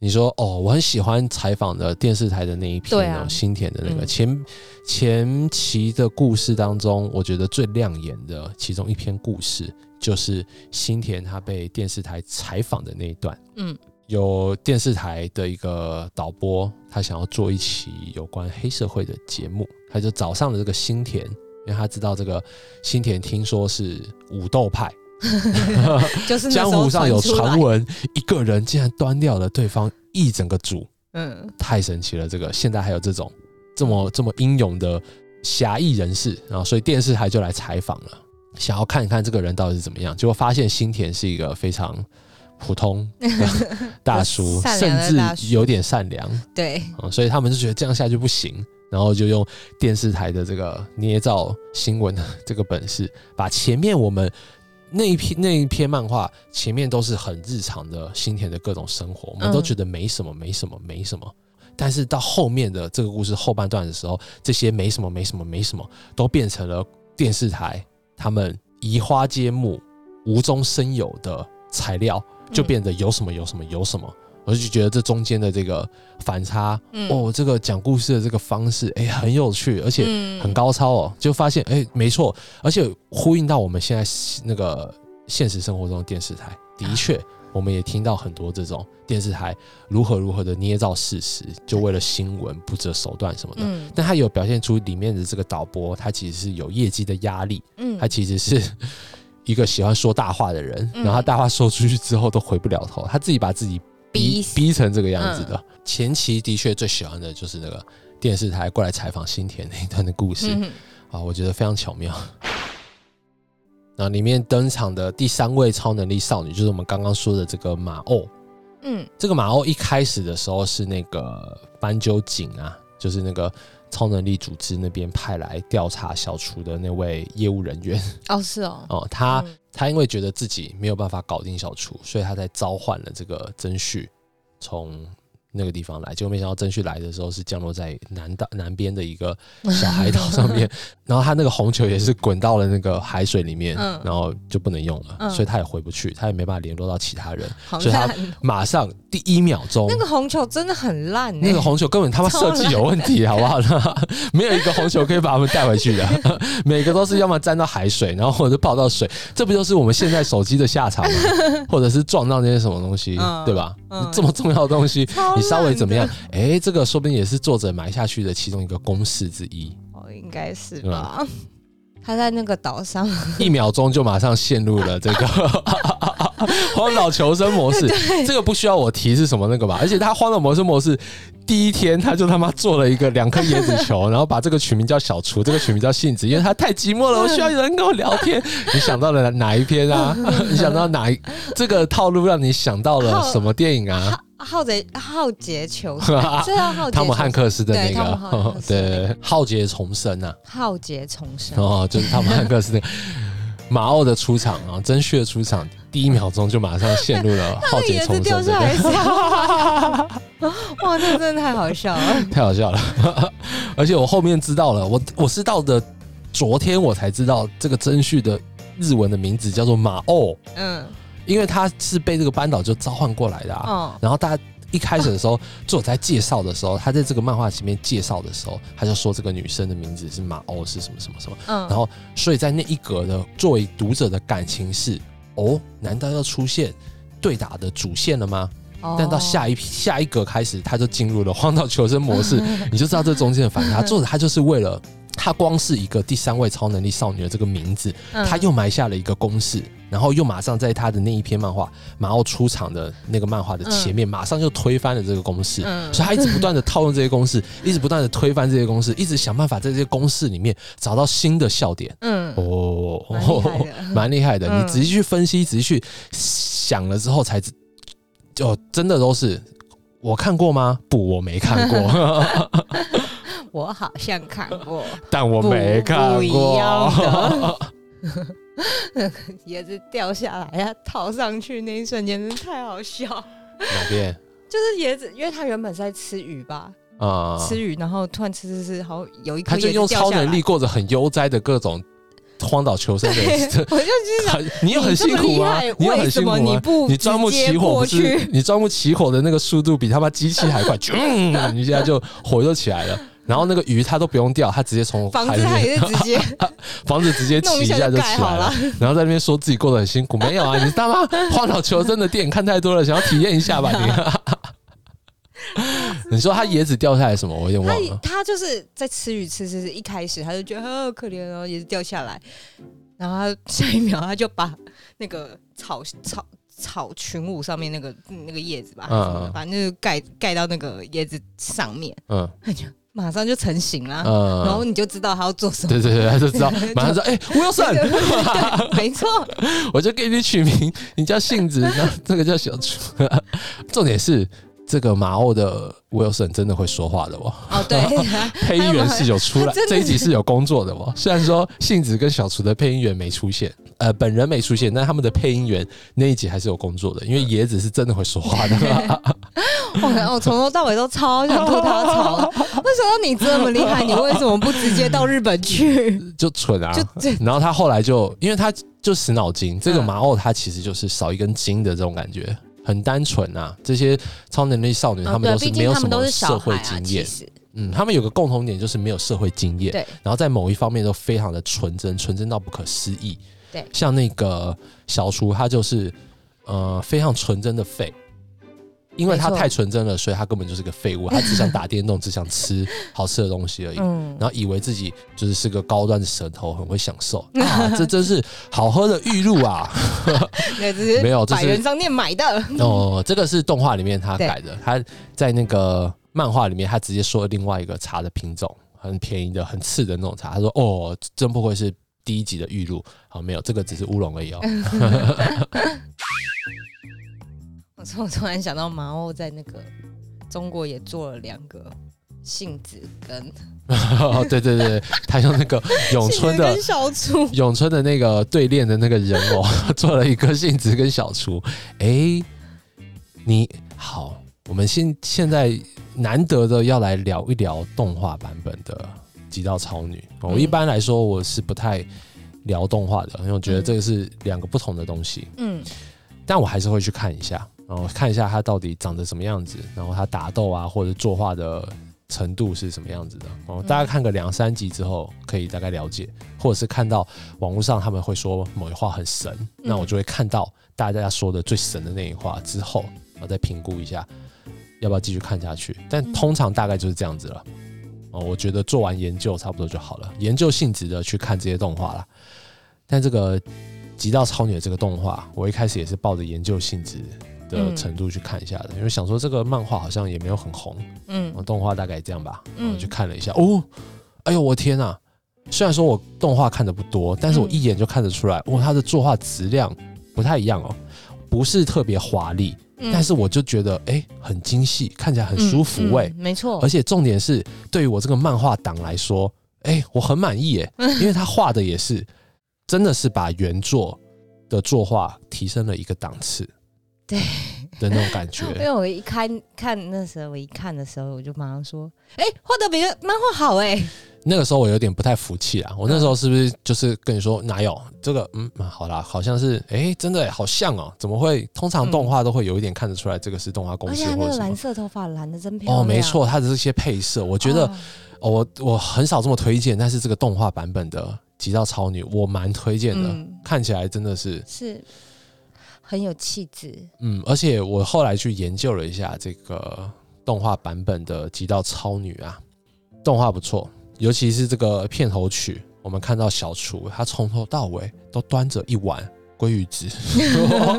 你说哦，我很喜欢采访的电视台的那一篇哦，啊新田的那个嗯前前期的故事当中，我觉得最亮眼的其中一篇故事，就是新田他被电视台采访的那一段。嗯有电视台的一个导播，他想要做一期有关黑社会的节目，他就找上了这个新田，因为他知道这个新田听说是武斗派，就是江湖上有传，闻，一个人竟然端掉了对方一整个组，嗯太神奇了！这个现在还有这种这么这么英勇的侠义人士，然后所以电视台就来采访了，想要看一看这个人到底是怎么样。结果发现新田是一个非常普通的大叔，甚至有点善良对，啊、所以他们就觉得这样下去不行，然后就用电视台的这个捏造新闻的这个本事，把前面我们。那一篇那一篇漫画前面都是很日常的新田的各种生活，我们都嗯觉得没什么，没什么，没什么。但是到后面的这个故事后半段的时候，这些没什么、没什么、没什么，都变成了电视台他们移花接木、无中生有的材料，就变得有什么有什么有什么。我就觉得这中间的这个反差，嗯。哦，这个讲故事的这个方式，哎，很有趣，而且嗯。很高超哦。就发现，哎，没错，而且呼应到我们现在那个现实生活中的电视台，的确，我们也听到很多这种电视台如何如何的捏造事实，就为了新闻不择手段什么的。嗯。但他有表现出里面的这个导播，他其实是有业绩的压力，嗯。他其实是 一个喜欢说大话的人，嗯。然后他大话说出去之后都回不了头，他自己把自己逼逼成这个样子的。前期的确最喜欢的就是那个电视台过来采访新田那一段的故事嗯啊，我觉得非常巧妙。然后里面登场的第三位超能力少女，就是我们刚刚说的这个马欧。嗯这个马欧一开始的时候是那个斑鸠警啊，就是那个超能力组织那边派来调查小厨的那位业务人员哦是哦，哦，他嗯他因为觉得自己没有办法搞定小厨，所以他才召唤了这个曾旭从那个地方来。结果没想到曾旭来的时候是降落在南岛南边的一个 小海岛上面，然后他那个红球也是滚到了那个海水里面，嗯然后就不能用了，嗯所以他也回不去，他也没办法联络到其他人。所以他马上第一秒钟，那个红球真的很烂欸那个红球根本他妈设计有问题，好不好？没有一个红球可以把他们带回去的，每个都是要么沾到海水，然后或者泡到水，这不就是我们现在手机的下场吗？或者是撞到那些什么东西，嗯对吧？嗯这么重要的东西，超你稍微怎么样的？哎，这个说不定也是作者埋下去的其中一个公式之一。哦，应该是对吧？他在那个岛上，一秒钟就马上陷入了这个 荒岛求生模式，这个不需要我提是什么那个吧？而且他荒岛模式模式第一天他就他妈做了一个两颗椰子球，然后把这个取名叫小厨，这个取名叫杏子，因为他太寂寞了，我需要有人跟我聊天。你想到了哪一篇啊？你想到哪一这个套路让你想到了什么电影啊？浩劫浩劫求生，是叫浩劫汤姆汉克斯的那个。对，浩劫重生啊。浩劫重生，哦，就是汤姆汉克斯那个。马奥的出场啊，真旭的出场，第一秒钟就马上陷入了浩劫重生的。哇，那真的太好笑了。太好笑了。而且我后面知道了，我我是到的昨天我才知道这个真旭的日文的名字叫做马奥，嗯，因为他是被这个班导就召唤过来的啊。哦，然后大家一开始的时候，作者在介绍的时候，他在这个漫画前面介绍的时候，他就说这个女生的名字是马欧，是什么什么什么。嗯，然后，所以在那一格的作为读者的感情是：哦，难道要出现对打的主线了吗？哦但到下一批下一格开始，他就进入了荒岛求生模式，你就知道这中间的反差。作者他就是为了他光是一个第三位超能力少女的这个名字，嗯他又埋下了一个公式，然后又马上在他的那一篇漫画马奥出场的那个漫画的前面，马上就推翻了这个公式。嗯所以他一直不断的套用这些公式，一直不断的推翻这些公式，一直想办法在这些公式里面找到新的笑点。嗯，哦，蛮厉害的害的。嗯你仔细去分析，仔细去想了之后，才知就真的都是我看过吗？不，我没看过，我好像看过，但我没看不一过样。的 椰子掉下来呀，套上去那一瞬间真的太好笑。哪边 就是椰子，因为它原本是在吃鱼吧，啊？吃鱼，然后突然吃吃吃，好像有一颗他就用超能力，过着很悠哉的各种荒岛求生的，我就心想，很你又很辛苦啊你这么厉害？你有很辛苦啊？你不你钻木起火不是去？你钻木起火的那个速度比他妈机器还快，嗯，你现在就火就起来了。然后那个鱼它都不用钓，它直接从房子也是直接 房子直接起一下就起来了，然后在那边说自己过得很辛苦，没有啊？你他妈荒岛求生的电影看太多了，想要体验一下吧你？你说他椰子掉下来什么？我有点忘了。他就是在吃鱼吃吃吃，一开始他就觉得好可怜哦，也是掉下来，然后他下一秒他就把那个草草草裙舞上面那个那个叶子吧，嗯还是什么的把那个盖盖到那个椰子上面，嗯他就马上就成型了。然后嗯，你就知道他要做什么，对对对，他就知道，马上说：“哎，Wilson，没错，我就给你取名，你叫杏子，那这个叫小猪。重点是这个马奥的 Wilson 真的会说话的哦，哦对，配音员是有出来 这一集是有工作的哦。虽然说杏子跟小厨的配音员没出现，呃，本人没出现，但他们的配音员那一集还是有工作的，因为椰子是真的会说话的。我我从头到尾都超想吐他槽，为什么你这么厉害，你为什么不直接到日本去？就蠢啊就！然后他后来就，因为他就死脑筋，这个嗯马奥他其实就是少一根筋的这种感觉，很单纯啊。这些超能力少女，她们都是没有什么社会经验，嗯，他们有个共同点就是没有社会经验，对然后在某一方面都非常的纯真，纯真到不可思议。对像那个小厨，他就是呃非常纯真的废。因为他太纯真了，所以他根本就是个废物。他只想打电动，只想吃好吃的东西而已。嗯，然后以为自己就是是个高端的舌头，很会享受 啊！这真是好喝的玉露啊！没有这是百元商店买的，哦，这个是动画里面他改的，他在那个漫画里面他直接说了另外一个茶的品种，很便宜的、很次的那种茶。他说：“哦，真不愧是第一级的玉露。”好，没有，这个只是乌龙而已哦。我突我突然想到，马欧在那个中国也做了两个杏子跟 哦，对对对，他用那个咏春的咏春的那个对练的那个人偶，做了一个杏子跟小厨。哎，你好，我们现现在难得的要来聊一聊动画版本的《极道超女》哦。我嗯一般来说我是不太聊动画的，因为我觉得这个是两个不同的东西。嗯，但我还是会去看一下，然后看一下它到底长得什么样子，然后它打斗啊或者作画的程度是什么样子的。哦，大概看个两三集之后，可以大概了解，或者是看到网络上他们会说某一话很神，那我就会看到大家说的最神的那一话之后，然后再评估一下要不要继续看下去。但通常大概就是这样子了。哦，我觉得做完研究差不多就好了，研究性质的去看这些动画啦。但这个《极道超女》的这个动画，我一开始也是抱着研究性质的程度去看一下的，因为想说这个漫画好像也没有很红，嗯。哦动画大概这样吧，嗯。我去看了一下，哦，哎呦我的天啊！虽然说我动画看的不多，但是我嗯。一眼就看得出来，哇，它的作画质量不太一样哦，不是特别华丽，嗯。但是我就觉得哎、很精细，看起来很舒服味，嗯嗯没错。而，且重点是对于我这个漫画党来说，哎、我很满意耶，因为他画的也是真的是把原作的作画提升了一个档次，对的那种感觉。因为我一看看那时候，我一看的时候，我就马上说，哎，画的比漫画好哎，那个时候我有点不太服气啊，我那时候是不是就是跟你说哪有这个？嗯，嗯好啦，好像是哎、真的耶好像哦，怎么会？通常动画都会有一点看得出来，这个是动画公而且他那个司或者什么。蓝色头发蓝的真漂亮，哦，没错，它的这些配色，我觉得哦哦，我我很少这么推荐，但是这个动画版本的《极道超女》，我蛮推荐的，嗯看起来真的是是很有气质，嗯，而且我后来去研究了一下这个动画版本的《极道超女》啊，动画不错，尤其是这个片头曲，我们看到小厨他从头到尾都端着一碗鲑鱼汁，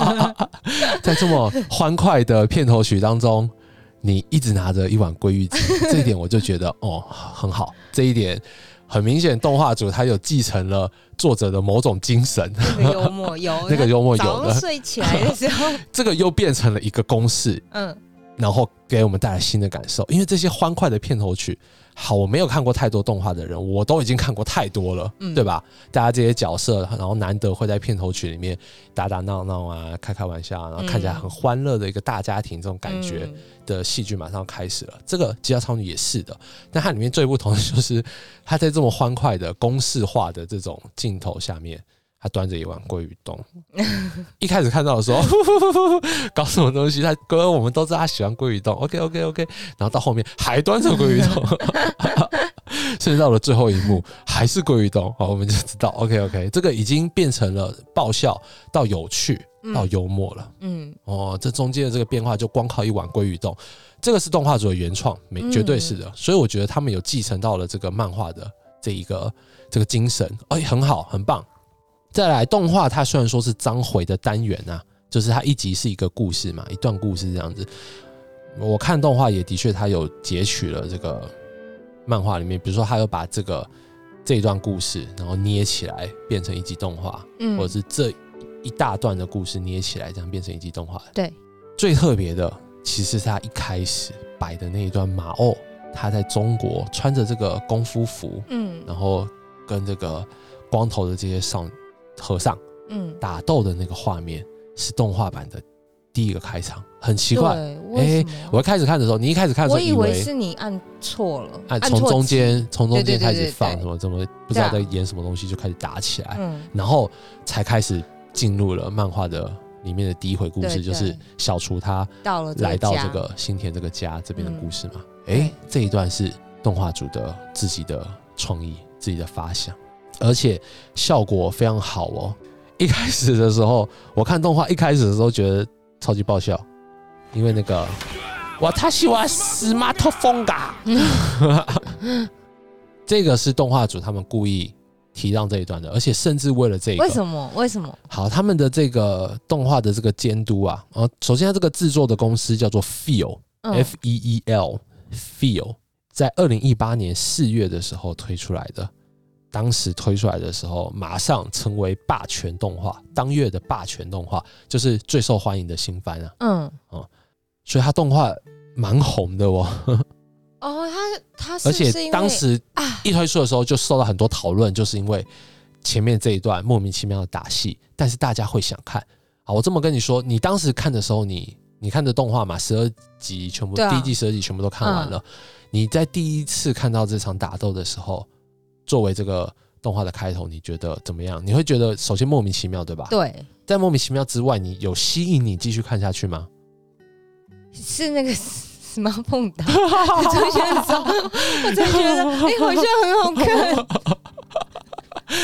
在这么欢快的片头曲当中，你一直拿着一碗鲑鱼汁，这一点我就觉得哦很好，这一点很明显，动画组他有继承了作者的某种精神，那个幽默 有那个幽默有的早上，睡起来的时候，这个又变成了一个公式，嗯然后给我们带来新的感受。因为这些欢快的片头曲，好，我没有看过太多动画的人，我都已经看过太多了，嗯对吧？大家这些角色，然后难得会在片头曲里面打打闹闹啊，开开玩笑啊，然后看起来很欢乐的一个大家庭这种感觉嗯的戏剧马上开始了。这个《机甲超女》也是的，但它里面最不同的就是，它在这么欢快的公式化的这种镜头下面。他端着一碗鲑鱼冻，一开始看到的时候，搞什么东西？他哥，我们都知道他喜欢鲑鱼冻，OK OK OK，然后到后面还端着鲑鱼冻，甚至到了最后一幕还是鲑鱼冻，好，我们就知道。OK OK，这个已经变成了爆笑到有趣到幽默了。嗯。哦，这中间的这个变化就光靠一碗鲑鱼冻，这个是动画组的原创，没嗯绝对是的。所以我觉得他们有继承到了这个漫画的这一个这个精神，哎，很好，很棒。再来，动画它虽然说是章回的单元啊，就是它一集是一个故事嘛，一段故事这样子。我看动画也的确，它有截取了这个漫画里面，比如说它有把这个这一段故事，然后捏起来变成一集动画，嗯或者是这一大段的故事捏起来，这样变成一集动画。对，最特别的其实是他一开始摆的那一段马奥，他在中国穿着这个功夫服，嗯然后跟这个光头的这些上和尚嗯，打斗的那个画面，是动画版的第一个开场，很奇怪。对，为什么？我一开始看的时候，你一开始看的时候我以为为是你按错了，按从中间从中间开始放什么，怎么不知道在演什么东西，就开始打起来。嗯，然后才开始进入了漫画的里面的第一回故事，对就是对小厨他到了来到这个新田这个家这边的嗯故事嘛。对诶，这一段是动画组的自己的创意、自己的发想，而且效果非常好哦。一开始的时候，我看动画一开始的时候觉得超级爆笑，因为那个哇，他喜欢 smartphone 嘎，这个是动画组他们故意提让这一段的，而且甚至为了这个，为什么？为什么？好，他们的这个动画的这个监督啊，呃，首先他这个制作的公司叫做 Feel、嗯 F E E L Feel，在二零一八年四月的时候推出来的。当时推出来的时候，马上成为霸权动画，当月的霸权动画就是最受欢迎的新番啊，嗯，哦所以它动画蛮红的哦，哦，它它是而且当时啊，一推出的时候就受到很多讨论，就是因为前面这一段莫名其妙的打戏，但是大家会想看。啊，我这么跟你说，你当时看的时候你，你看的动画嘛，十二集全部、啊。第一季十二集全部都看完了。你在第一次看到这场打斗的时候，作为这个动画的开头，你觉得怎么样？你会觉得首先莫名其妙，对吧？。对，在莫名其妙之外，你有吸引你继续看下去吗？是那个 smartphone 打出现的时候，我才觉得哎、好像很好看。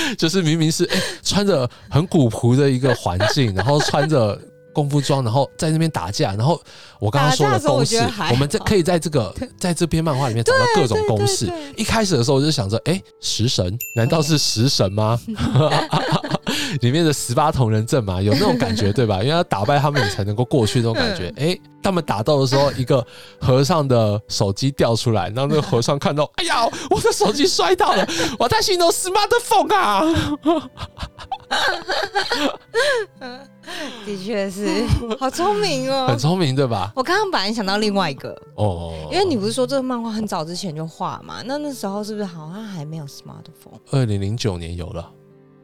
就是明明是哎、穿着很古朴的一个环境，然后穿着功夫装，然后在那边打架，然后我刚刚说打架的时候我公式我们在可以在这个 在这篇漫画里面找到各种公式。一开始的时候我就想着，哎、食神难道是食神吗？里面的十八铜人阵嘛，有那种感觉对吧？因为要打败他们，你才能够过去那种感觉。哎、他们打斗的时候，一个和尚的手机掉出来，然后那个和尚看到，哎呀，我的手机摔到了，我在心中 smartphone 啊。的确是，好聪明哦很。聪明，对吧？我刚刚本来想到另外一个，哦，因为你不是说这个漫画很早之前就画嘛？那那时候是不是好像还没有 smartphone？二零零九年有了，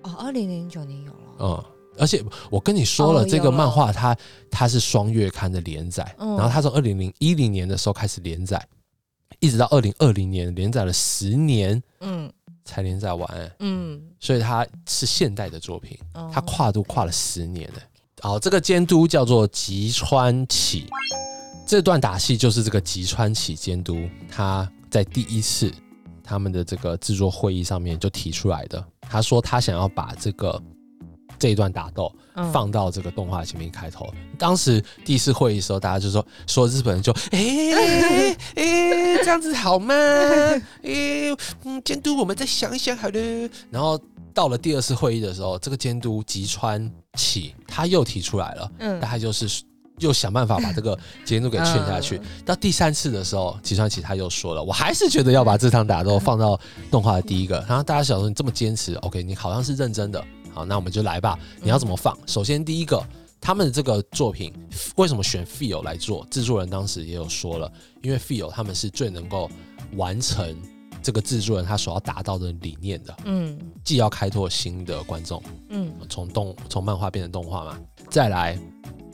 哦，二零零九年有了。嗯，而且我跟你说了，哦这个漫画它它是双月刊的连载，嗯然后它从二零零一零年的时候开始连载，一直到二零二零年连载了十年嗯才连载完，嗯，所以它是现代的作品，哦它跨度跨了十年呢。好，这个监督叫做吉川启，这段打戏就是这个吉川启监督他在第一次他们的这个制作会议上面就提出来的。他说他想要把这个这一段打斗嗯放到这个动画前面开头。当时第一次会议的时候，大家就说说日本人就哎哎、这样子好吗？哎、嗯，监督我们再想一想好了。然后到了第二次会议的时候，这个监督吉川启他又提出来了，嗯但他就是又想办法把这个监督给劝下去。到第三次的时候，吉川启他又说了，我还是觉得要把这场打斗放到动画的第一个。然后大家想说你这么坚持，OK，你好像是认真的，好，那我们就来吧。你要怎么放？首先第一个。他们的这个作品为什么选 Feel 来做？制作人当时也有说了，因为 Feel 他们是最能够完成这个制作人他所要达到的理念的，嗯。既要开拓新的观众，嗯。从动从漫画变成动画嘛，再来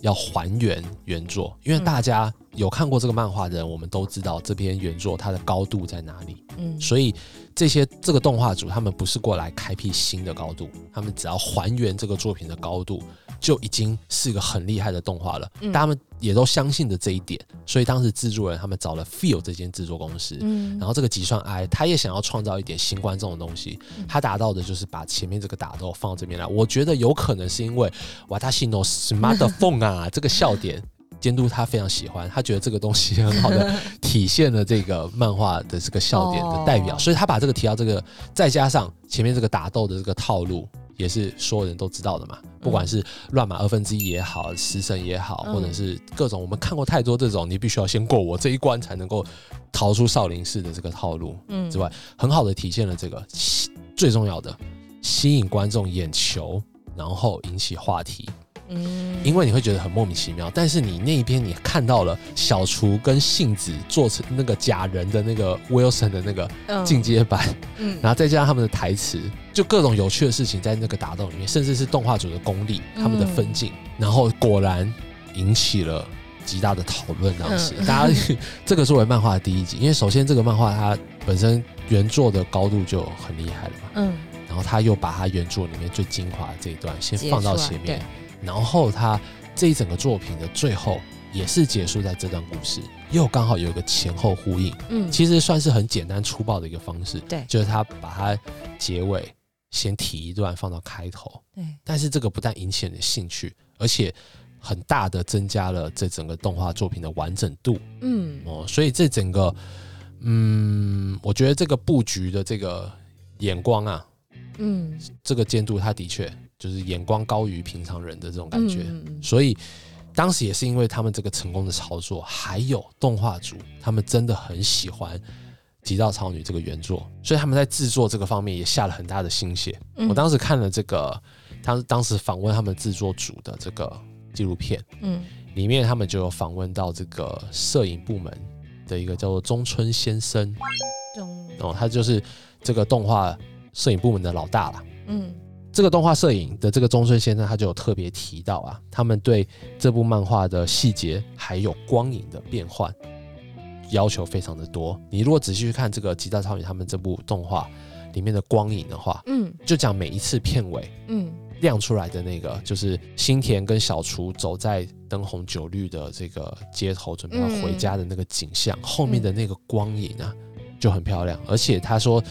要还原原作，因为嗯大家有看过这个漫画的人，我们都知道这篇原作它的高度在哪里，嗯，所以这些这个动画组他们不是过来开辟新的高度，他们只要还原这个作品的高度，就已经是一个很厉害的动画了。嗯他们也都相信的这一点，所以当时制作人他们找了 Feel 这间制作公司，嗯然后这个吉算 I 他也想要创造一点新观众的东西，嗯他达到的就是把前面这个打斗放到这边来。我觉得有可能是因为瓦塔西诺 smartphone 啊 这个笑点。监督他非常喜欢，他觉得这个东西很好的体现了这个漫画的这个笑点的代表，哦所以他把这个提到这个，再加上前面这个打斗的这个套路，也是所有人都知道的嘛。不管是乱码二分之一也好，食神也好，嗯或者是各种我们看过太多这种，你必须要先过我这一关才能够逃出少林寺的这个套路嗯之外，很好的体现了这个吸最重要的吸引观众眼球，然后引起话题。嗯。因为你会觉得很莫名其妙，但是你那一边你看到了小厨跟杏子做成那个假人的那个 Wilson 的那个嗯。进阶版，嗯。然后再加上他们的台词，就各种有趣的事情在那个打斗里面，甚至是动画组的功力、他们的分镜，然后果然引起了极大的讨论。当时、嗯。大家这个作为漫画的第一集，因为首先这个漫画它本身原作的高度就很厉害了嘛，嗯。然后他又把他原作里面最精华的这一段先放到前面然后他这一整个作品的最后也是结束在这段故事，又刚好有一个前后呼应，嗯。其实算是很简单粗暴的一个方式，对。就是他把它结尾先提一段放到开头，对。但是这个不但引起你的兴趣，而且很大的增加了这整个动画作品的完整度。嗯。哦，所以这整个，嗯，我觉得这个布局的这个眼光啊，嗯。这个监督他的确就是眼光高于平常人的这种感觉，所以当时也是因为他们这个成功的操作，还有动画组他们真的很喜欢《极道超女》这个原作，所以他们在制作这个方面也下了很大的心血。嗯。我当时看了这个，当当时访问他们制作组的这个纪录片，嗯。里面他们就有访问到这个摄影部门的一个叫做中村先生。中。哦，他就是这个动画摄影部门的老大啦。嗯这个动画摄影的这个中村先生，他就有特别提到啊，他们对这部漫画的细节还有光影的变换要求非常的多。你如果仔细去看这个《极大超女》他们这部动画里面的光影的话，嗯就讲每一次片尾嗯亮出来的那个，就是新田跟小厨走在灯红酒绿的这个街头，准备要回家的那个景象，后面的那个光影啊，就很漂亮。而且他说，嗯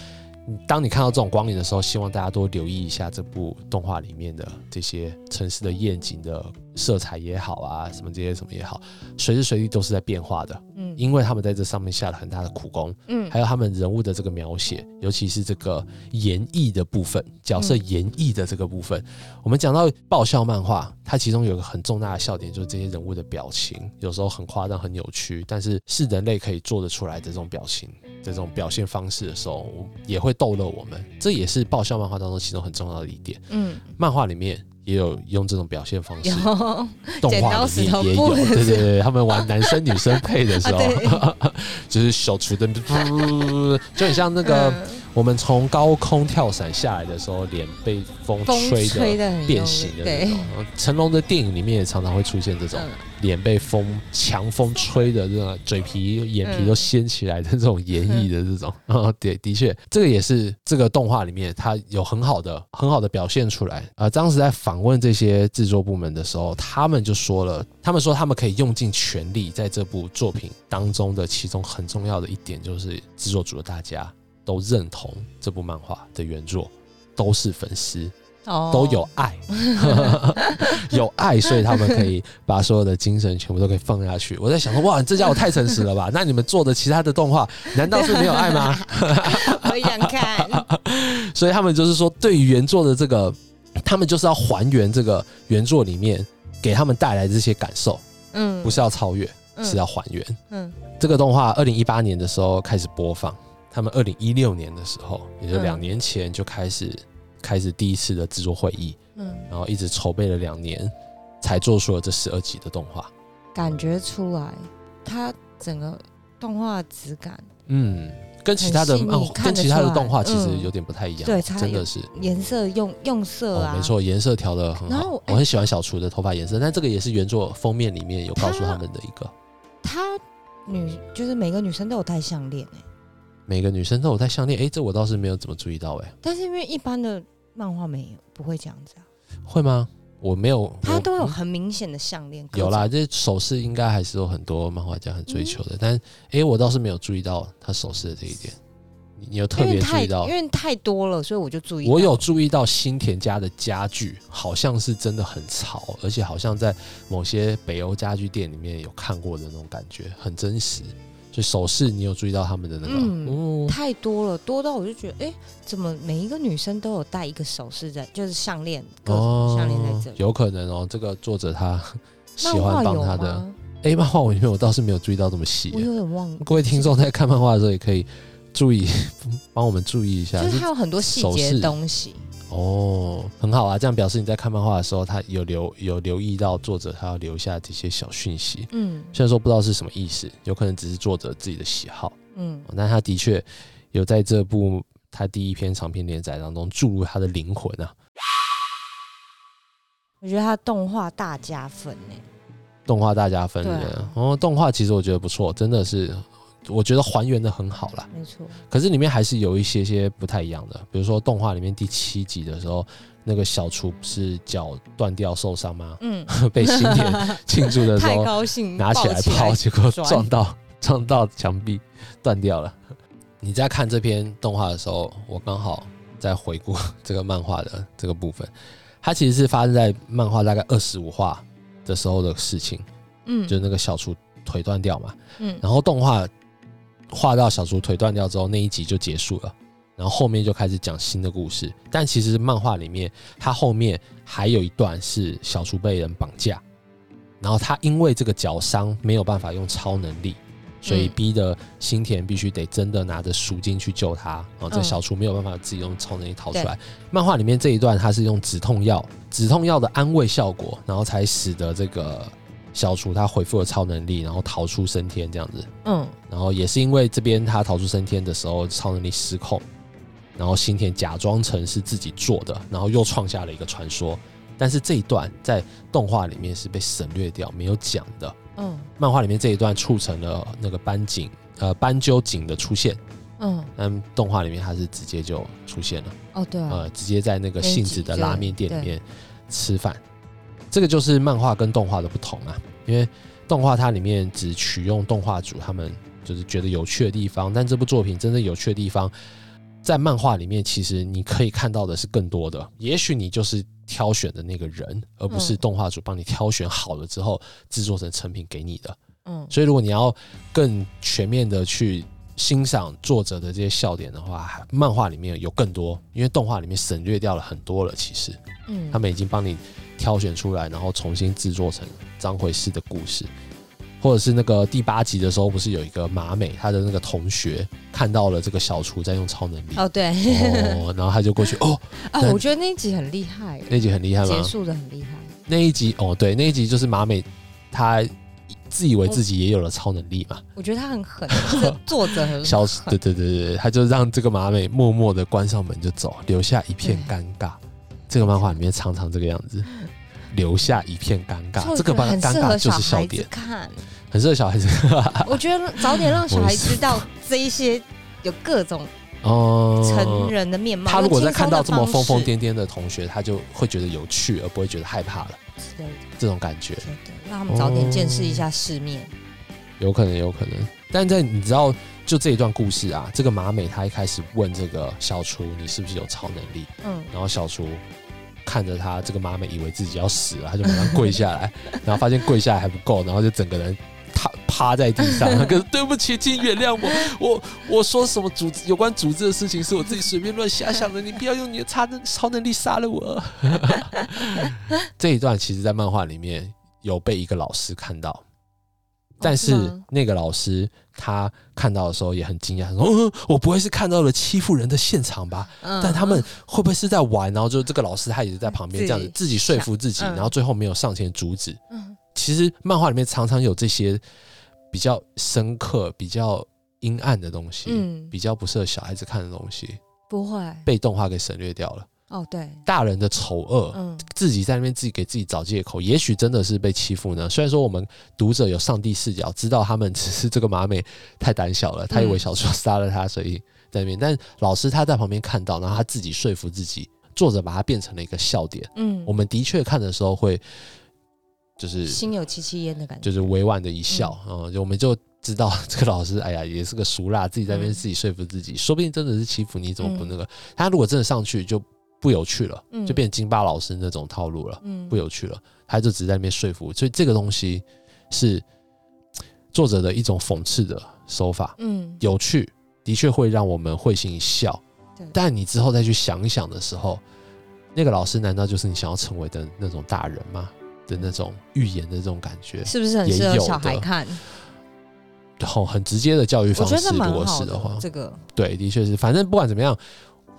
当你看到这种光影的时候，希望大家多留意一下这部动画里面的这些城市的夜景的色彩也好啊，什么这些什么也好，随时随地都是在变化的，嗯因为他们在这上面下了很大的苦功。嗯还有他们人物的这个描写，尤其是这个演绎的部分，角色演绎的这个部分。我们讲到爆笑漫画，它其中有个很重大的笑点，就是这些人物的表情，有时候很夸张、很扭曲，但是是人类可以做得出来的这种表情、这种表现方式的时候，也会逗乐我们。这也是爆笑漫画当中其中很重要的一点。嗯漫画里面也有用这种表现方式有，动画里面也有，对对对，他们玩男生女生配的时候，啊 就是小厨的，就很像那个嗯我们从高空跳伞下来的时候，脸被风风吹吹的变形的那种。成龙的电影里面也常常会出现这种嗯脸被风强风吹的这种嘴皮、眼皮都掀起来的这种演绎的这种。啊，对，的确，这个也是这个动画里面它有很好的、很好的表现出来。啊，当时在访问这些制作部门的时候，他们就说了，他们说他们可以用尽全力在这部作品当中的其中很重要的一点，就是制作组的大家都认同这部漫画的原作，都是粉丝，哦都有爱，有爱，所以他们可以把所有的精神全部都可以放下去。我在想说，哇，这家伙太诚实了吧？那你们做的其他的动画，难道是没有爱吗？我想看，所以他们就是说，对于原作的这个，他们就是要还原这个原作里面给他们带来的这些感受，嗯不是要超越，嗯是要还原。嗯这个动画二零一八年的时候开始播放，他们二零一六年的时候，也就嗯。两年前就开始开始第一次的制作会议，嗯，然后一直筹备了两年，才做出了这十二集的动画。感觉出来，它整个动画质感，嗯，跟其他的漫画跟其他的动画其实嗯有点不太一样，对真的是。颜色用用色啊，哦，没，错，颜色调的很好。然后。我很喜欢小厨的头发颜色，但这个也是原作封面里面有告诉他们的一个，她女就是每个女生都有戴项链哎，每个女生都有戴项链。诶，这我倒是没有怎么注意到，诶，但是因为一般的漫画没有，不会这样子啊，会吗？我没有，我它都有很明显的项链，各有啦，种，这首饰应该还是有很多漫画家很追求嗯的，但诶，我倒是没有注意到他首饰的这一点。你你有特别注意到因？为太多了，所以我就注意到，我有注意到新田家的家具好像是真的很潮，而且好像在某些北欧家具店里面有看过的那种感觉，很真实。就首饰，你有注意到他们的那个？嗯嗯，太多了，多到我就觉得，哎、怎么每一个女生都有戴一个首饰在，就是项链，各种项链在这里。有可能哦。这个作者他喜欢帮他的。吗？哎、漫画我里面我倒是没有注意到这么细我。有点忘了，各位听众在看漫画的时候也可以注意，帮我们注意一下。就是它有很多细节的东西。哦，很好啊，这样表示你在看漫画的时候，他有留有留意到作者他要留下这些小讯息。嗯虽然说不知道是什么意思，有可能只是作者自己的喜好，嗯，但他的确有在这部他第一篇长篇连载当中注入他的灵魂啊，我觉得他动画大加分呢。动画大加分对的。啊哦，动画其实我觉得不错，真的是我觉得还原的很好啦。没错，可是里面还是有一些些不太一样的，比如说动画里面第七集的时候，那个小厨不是脚断掉受伤吗？嗯，被新年 庆祝的时太候高兴，拿起来泡，结果 撞到撞到墙壁断掉了。你在看这篇动画的时候，我刚好在回顾这个漫画的这个部分，它其实是发生在漫画大概二十五话的时候的事情，嗯，就是那个小厨腿断掉嘛。嗯然后动画画到小厨腿断掉之后，那一集就结束了，然后后面就开始讲新的故事。但其实漫画里面，它后面还有一段是小厨被人绑架，然后他因为这个脚伤没有办法用超能力。所以嗯逼得新田必须得真的拿着赎金去救他，哦，这嗯小厨没有办法自己用超能力逃出来。漫画里面这一段，他是用止痛药，止痛药的安慰效果，然后才使得这个小厨他恢复了超能力，然后逃出升天这样子。嗯然后也是因为这边他逃出升天的时候超能力失控，然后新田假装成是自己做的，然后又创下了一个传说。但是这一段在动画里面是被省略掉，没有讲的。嗯漫画里面这一段促成了那个斑井呃斑鸠井的出现，嗯，但动画里面它是直接就出现了，哦对啊，呃，直接在那个杏子的拉面店里面吃饭。这个就是漫画跟动画的不同啊，因为动画它里面只取用动画组他们就是觉得有趣的地方，但这部作品真正有趣的地方，在漫画里面其实你可以看到的是更多的。也许你就是挑选的那个人，而不是嗯动画组帮你挑选好了之后制作成成品给你的。嗯所以，如果你要更全面的去欣赏作者的这些笑点的话，漫画里面有更多，因为动画里面省略掉了很多了。其实嗯，他们已经帮你挑选出来，然后重新制作成张回事的故事，或者是那个第八集的时候，不是有一个马美，他的那个同学看到了这个小厨在用超能力，哦对，哦，然后他就过去，哦，啊，我觉得那一集很厉害，那集很厉害吗？结束的很厉害，那一集，哦，对，那一集就是马美，他自以为自己也有了超能力嘛。我觉得他很狠，这作者很消狠对对对对，他就让这个马美默默的关上门就走，留下一片尴尬。这个漫画里面常常这个样子，留下一片尴尬。这个尴很尴尬就是笑点，看。很适合小孩子。我觉得早点让小孩知道这一些有各种 哦，成人的面貌。他如果在看到这么疯疯癫癫的同学，他就会觉得有趣，而不会觉得害怕了。之类的，这种感觉让他们早点见识一下世面。有可能，有可能。但在你知道，就这一段故事啊，这个马美她一开始问这个小厨，你是不是有超能力？嗯，然后小厨看着他，这个妈妈以为自己要死了，他就马上跪下来，然后发现跪下来还不够，然后就整个人趴趴在地上，他跟对不起，请原谅我，我我说什么组织有关组织的事情是我自己随便乱瞎想的，你不要用你的超能超能力杀了我。这一段其实，在漫画里面有被一个老师看到。但是那个老师他看到的时候也很惊讶，说：“嗯，我不会是看到了欺负人的现场吧？嗯但他们会不会是在玩？然后就这个老师他也是在旁边这样子自己说服自己，然后最后没有上前阻止。嗯其实漫画里面常常有这些比较深刻、比较阴暗的东西，嗯，比较不适合小孩子看的东西，不会被动画给省略掉了。哦，对，大人的丑恶，嗯自己在那边自己给自己找借口，也许真的是被欺负呢。虽然说我们读者有上帝视角，知道他们只是这个马美太胆小了，他以为小说杀了他，所以在那边。但老师他在旁边看到，然后他自己说服自己，作者把它变成了一个笑点。嗯，我们的确看的时候会，就是心有戚戚焉的感觉，就是委婉的一笑，嗯，就我们就知道这个老师，哎呀，也是个熟辣，自己在那边嗯自己说服自己，说不定真的是欺负你，怎么不那个？他如果真的上去就不有趣了，嗯。就变金巴老师那种套路了，嗯。不有趣了，他就只在那边说服，所以这个东西是作者的一种讽刺的手法，嗯。有趣的确会让我们会心一笑对，但你之后再去想一想的时候，那个老师难道就是你想要成为的那种大人吗？的那种预言的这种感觉，是不是很适合也有小孩的看？然后很直接的教育方式，如果是的话，这个。对，的确是。反正不管怎么样，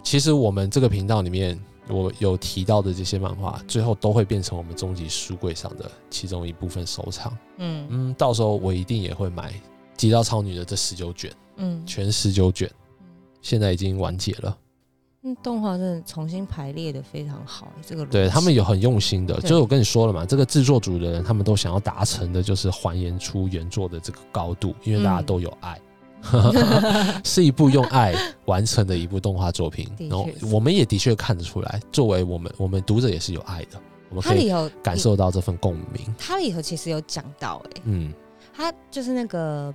其实我们这个频道里面，我有提到的这些漫画，最后都会变成我们终极书柜上的其中一部分收藏。嗯。嗯，到时候我一定也会买《极道超女》的这十九卷，嗯。全十九卷，现在已经完结了。嗯，动画真的重新排列的非常好，这个对他们有很用心的，就是我跟你说了嘛，这个制作组的人他们都想要达成的就是还原出原作的这个高度，因为大家嗯。都有爱。是一部用爱完成的一部动画作品，然后我们也的确看得出来，作为我们我们读者也是有爱的，我们可以感，受到这份共鸣。它里头其实有讲到，哎，嗯，他就是那个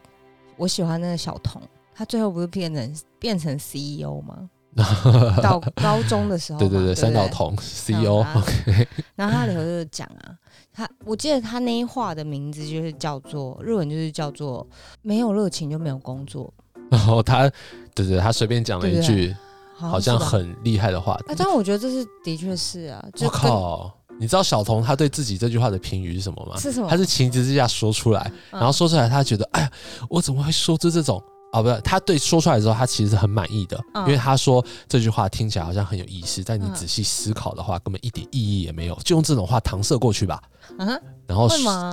我喜欢那个小童，他最后不是变成变成 CEO 吗？到高中的时候，对对对，三岛童 CEO 啊 OK，然后他里头就是讲啊，他我记得他那一话的名字就是叫做日文就是叫做没有热情就没有工作，然后他对对，他随便讲了一对句好像很厉害的话，啊，但我觉得这是的确是啊，我跟靠！你知道小童他对自己这句话的评语是什么吗？是什么？他是情急之下说出来，嗯然后说出来，他觉得，哎呀，我怎么会说出这种啊？不是，他对说出来之后，他其实是很满意的，嗯因为他说这句话听起来好像很有意思，但你嗯仔细思考的话，根本一点意义也没有，就用这种话搪塞过去吧。然后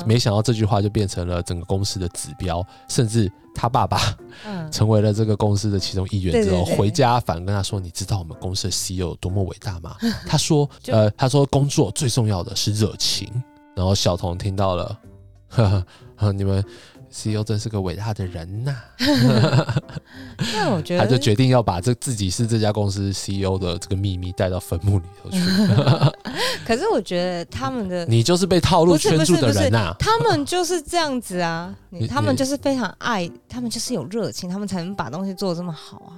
没想到这句话就变成了整个公司的指标，甚至他爸爸嗯成为了这个公司的其中一员之后，对对对回家反而跟他说：“你知道我们公司的 CEO 有多么伟大吗？”他说：“呃，他说工作最重要的是热情。”然后小童听到了，呵呵呵，你们 CEO 真是个伟大的人呐、那我觉得他就决定要把这自己是这家公司 CEO 的这个秘密带到坟墓里头去。可是我觉得他们的 你就是被套路圈住的人呐、他们就是这样子啊，他们就是非常爱，他们就是有热情，他们才能把东西做得这么好啊。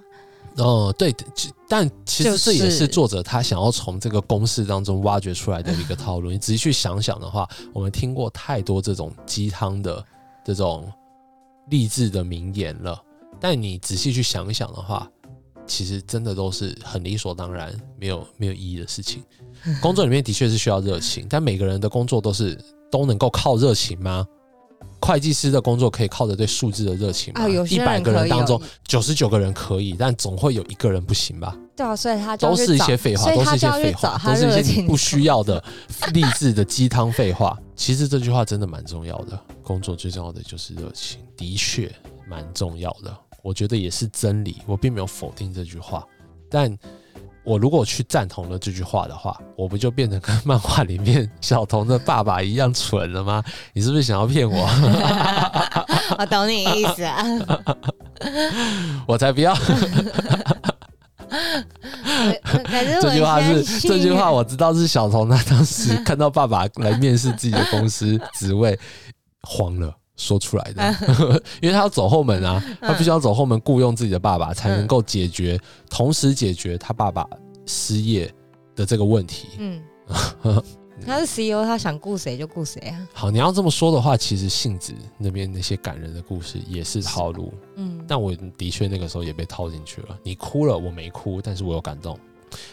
哦，对，其但其实这也是是作者他想要从这个公式当中挖掘出来的一个套路。你仔细去想想的话，我们听过太多这种鸡汤的这种励志的名言了，但你仔细去想一想的话，其实真的都是很理所当然、没有没有意义的事情。工作里面的确是需要热情，但每个人的工作都是都能够靠热情吗？会计师的工作可以靠着对数字的热情吗？啊，有一百个人当中，九十九个人可以，但总会有一个人不行吧？对啊，所以他就都是一些废话，都是一些废话，都是一些你不需要的 励志的鸡汤废话。其实这句话真的蛮重要的，工作最重要的就是热情，的确蛮重要的。我觉得也是真理，我并没有否定这句话，但我如果去赞同了这句话的话，我不就变成跟漫画里面小童的爸爸一样蠢了吗？你是不是想要骗我？我懂你意思啊。我才不要！可是这句话是这句话，我知道是小童他当时看到爸爸来面试自己的公司职位，慌了。说出来的，因为他要走后门啊，他必须要走后门雇佣自己的爸爸，才能够解决，同时解决他爸爸失业的这个问题。嗯，他是 CEO，他想雇谁就雇谁啊。好，你要这么说的话，其实杏子那边那些感人的故事也是套路，嗯，但我的确那个时候也被套进去了。你哭了，我没哭，但是我有感动。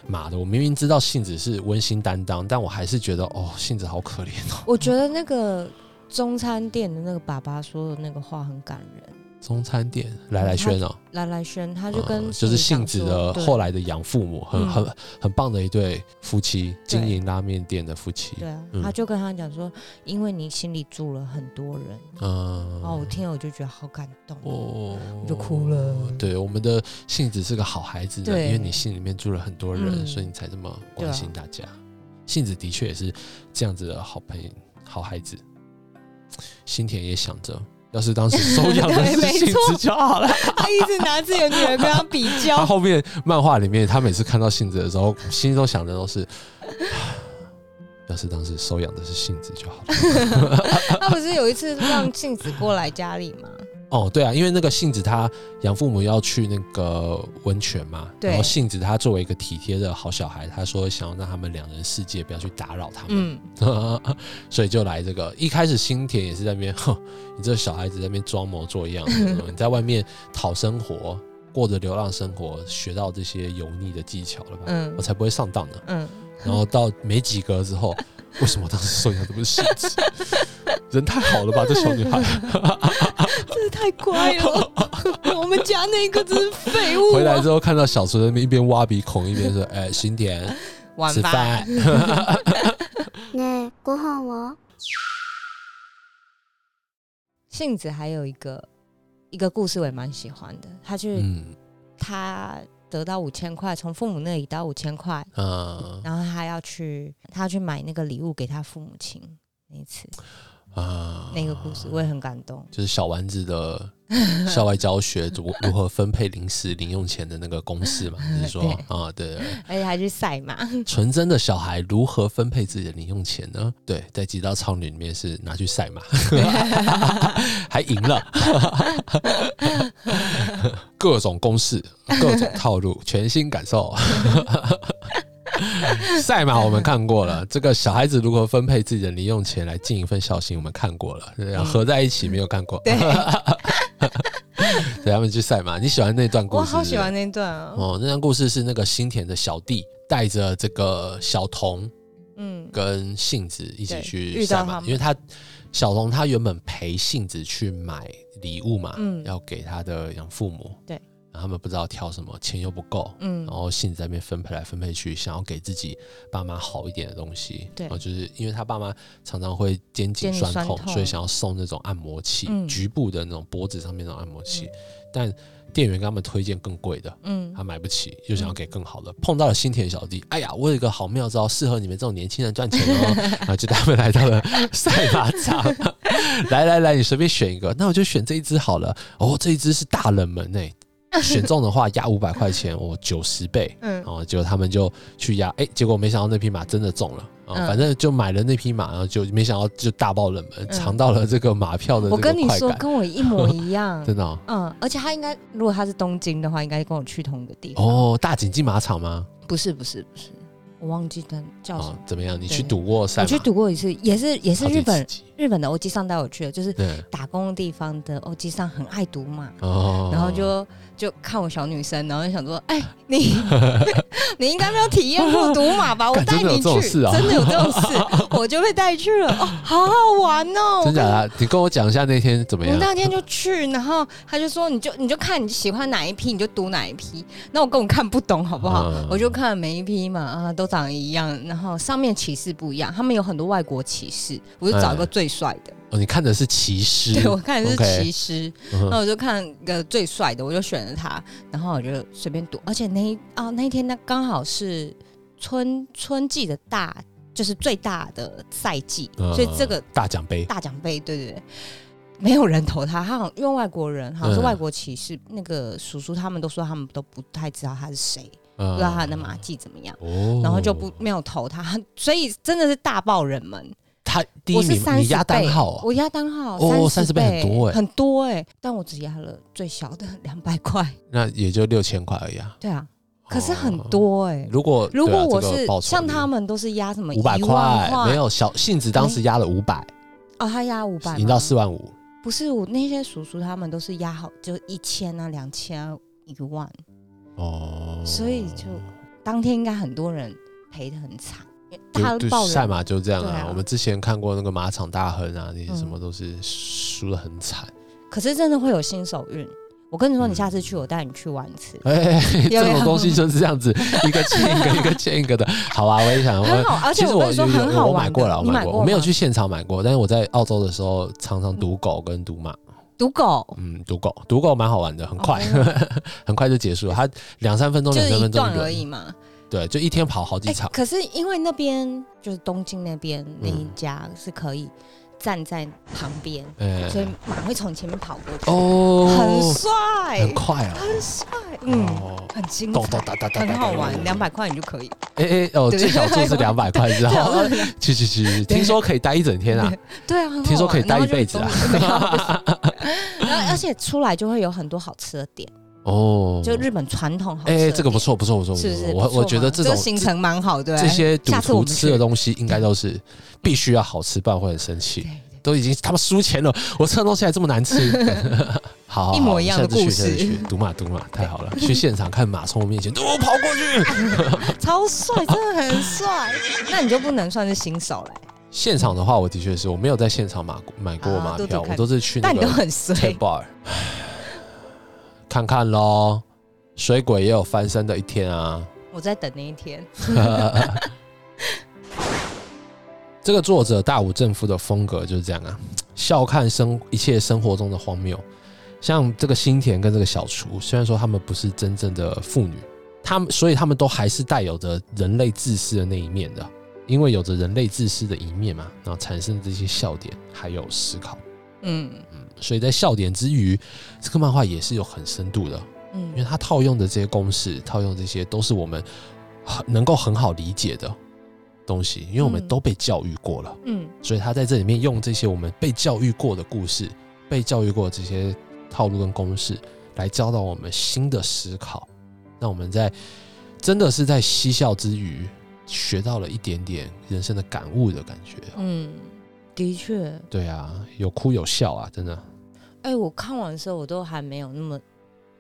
妈的，我明明知道杏子是温馨担当，但我还是觉得哦，杏子好可怜哦。我觉得那个中餐店的那个爸爸说的那个话很感人。中餐店来来轩哦，来来轩，他就跟嗯就是杏子的后来，的养父母，很嗯。很很棒的一对夫妻，经营拉面店的夫妻。对啊，嗯。他就跟他讲说，因为你心里住了很多人，嗯，哦我听了我就觉得好感动，哦，我就哭了。对，我们的杏子是个好孩子呢，对。因为你心里面住了很多人，嗯。所以你才这么关心大家。杏子的确也是这样子的好朋友、好孩子。新田也想着，要是当时收养的 是对没杏子就好了。他一直拿自己的女儿跟他比较 他较，后面漫画里面，他每次看到杏子的时候，心中想的都是，要是当时收养的是杏子就好了。他不是有一次让杏子过来家里吗？哦，对啊，因为那个杏子她养父母要去那个温泉嘛，然后杏子她作为一个体贴的好小孩，她说想要让他们两人世界不要去打扰他们，嗯，所以就来这个。一开始新田也是在那边，哼，你这个小孩子在那边装模作样 你在外面讨生活，过着流浪生活，学到这些油腻的技巧了吧？嗯我才不会上当呢。嗯，然后到没几格之后，为什么当时收养的不是杏子？人太好了吧，这小女孩。真的太乖了，我们家那个真是废物、啊。回来之后看到小春在那边一边挖鼻孔一边说：“哎、新田晚吃饭。ねえご飯は杏子还有一个一个故事我也蛮喜欢的，他”去、嗯他得到五千块，从父母那里得到五千块，啊然后他要去他要去买那个礼物给他父母亲那一次 啊那个故事我也很感动。就是小丸子的 校外教学如如何分配零食零用钱的那个公式嘛？就是说 对啊，对，而且还去赛马，纯真的小孩如何分配自己的零用钱呢？对，在极道超女里面是拿去赛马，还赢了，各种公式，各种套路，全新感受。赛马我们看过了，这个小孩子如何分配自己的零用钱来尽一份孝心，我们看过了，合在一起没有看过。对，对他们去赛马，你喜欢那段故事？我好喜欢那段啊。哦，那段故事是那个新田的小弟带着这个小童嗯，跟杏子一起去遇赛马，因为他小童他原本陪杏子去买礼物嘛，嗯要给他的养父母，对，然后他们不知道挑什么，钱又不够，嗯。然后性子在那边分配来分配去，想要给自己爸妈好一点的东西，对然后就是因为他爸妈常常会肩颈酸痛，酸痛所以想要送那种按摩器，嗯局部的那种脖子上面那种按摩器，但店员给他们推荐更贵的，嗯他买不起，又想要给更好的，碰到了新田小弟，哎呀，我有一个好妙招，适合你们这种年轻人赚钱哦，然后就带他们来到了赛马场，来来来，你随便选一个，那我就选这一只好了，哦，这一只是大冷门哎、选中的话压五百块钱，我九十倍，嗯哦，结果他们就去压，哎、结果没想到那匹马真的中了。啊、嗯反正就买了那匹马，然后就没想到就大爆冷门，嗯尝到了这个马票的这我跟你说，跟我一模 一样。真的哦嗯，而且他应该，如果他是东京的话，应该跟我去同一个地方。哦，大井进马场吗？不是不是不是，我忘记他叫什哦么。，怎么样？你去赌过赛？我去赌过一次，也是也是日本次日本的欧基上带我去的，就是打工的地方的欧基上很爱赌马，哦，然后就就看我小女生，然后就想说，哎，你 你应该没有体验过赌马吧？我干真的有带你去，这种事啊真的有这种事，我就被带去了，哦，好好玩哦！真假的？你跟我讲一下那天怎么样？我那天就去，然后他就说，你就你就看你喜欢哪一批，你就赌哪一批。那我根本看不懂，好不好？嗯我就看每一批嘛，啊，都长得一样，然后上面骑士不一样，他们有很多外国骑士，我就找一个最帅的。哦，你看的是骑士，对我看的是骑士，那我就看一个最帅的，我就选了他，然后我就随便赌，而且那一啊那一天那刚好是春春季的大，就是最大的赛季，嗯所以这个大奖杯，大奖杯，对对对，没有人投他，他好像因为外国人，好像是嗯外国骑士，那个叔叔他们都说他们都不太知道他是谁，不不知道他的马技怎么样，哦。然后就不没有投他，所以真的是大爆人们。他第一名，三十你压单号啊，我压单号哦30 30倍很多欸。很多哎，但我只压了最小的 两百块，那也就六千块而已啊。对啊，可是很哦。多哎。如果如果我是像他们都是压什么五百一万块，没有小杏子当时压了五百，哦，他压五百，赢到四万五。不是我那些叔叔他们都是压好就一千啊、两千啊、一万，哦，所以就当天应该很多人赔的很惨，就就大爆人赛马就这样啊。啊我们之前看过那个马场大亨啊，那些什嗯么都是输的很惨。可是真的会有新手运。我跟你说，嗯你下次去，我带你去玩一次，哎、有这种东西就是这样子，一个欠一个，一个欠一个的。好啊，我也想，我很好，而且我我跟你说很好玩。我买过了，我买过，我没有去现场买过，但是我在澳洲的时候常常赌狗跟赌马。赌狗，嗯，赌狗，赌狗蛮好玩的，很快，哦 很快就结束了。它两三分钟，两三分钟而已。嘛。对，就一天跑好几哎、场。可是因为那边就是东京那边那一嗯家是可以站在旁边，嗯所以马会从前面跑过去，哦，很帅，很快啊。很帅，嗯，哦，很精咚咚彩，很好玩，两百块你就可以。哎哎哦，对。最小就是两百块，之后 对啊去去去，听说可以待一整天啊。对。啊，听说可以待一辈子啊。而且出来就会有很多好吃的点，哦，就日本传统好吃哎。这个不错，不错，不错，不是不是？错我我觉得这种行程蛮好，对这些赌徒吃的东西，应该都是必须要好吃，不然会很生气。都已经他们输钱了，我吃的东西还这么难吃，好一模一样的下次去故事下次去赌马赌马，太好了！去现场看马从我面前，都跑过去。超帅，真的很帅。那你就不能算是新手嘞，现场的话，我的确是我没有在现场买过买过啊马票，我都是去那但你都个很 bar 看看喽。水鬼也有翻身的一天啊！我在等那一天。这个作者大武正夫的风格就是这样啊，笑看生一切生活中的荒谬。像这个新田跟这个小厨，虽然说他们不是真正的妇女，他们所以他们都还是带有着人类自私的那一面的，因为有着人类自私的一面嘛，然后产生这些笑点还有思考。嗯嗯，所以在笑点之余，这个漫画也是有很深度的，嗯因为嗯它套用的这些公式，套用这些都是我们很能够很好理解的东西，因为我们嗯都被教育过了。嗯所以他在这里面用这些我们被教育过的故事、被教育过的这些套路跟公式，来教导我们新的思考。那我们在真的是在嬉笑之余，学到了一点点人生的感悟的感觉。嗯，的确。对啊，有哭有笑啊，真的。哎，我看完的时候，我都还没有那么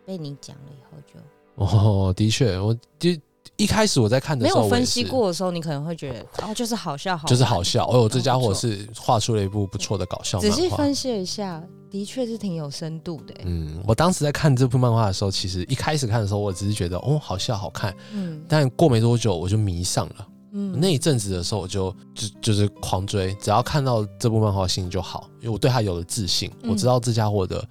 被你讲了以后就哦，的确，我就一开始我在看的时候，没有分析过的时候，你可能会觉得哦，就是好笑，好就是好笑。哦，这家伙是画出了一部不错的搞笑漫画。仔细分析了一下，的确是挺有深度的。嗯，我当时在看这部漫画的时候，其实一开始看的时候，我只是觉得哦，好笑好看。嗯但过没多久，我就迷上了。嗯那一阵子的时候，我就就就是狂追，只要看到这部漫画，心情就好，因为我对他有了自信，嗯我知道这家伙的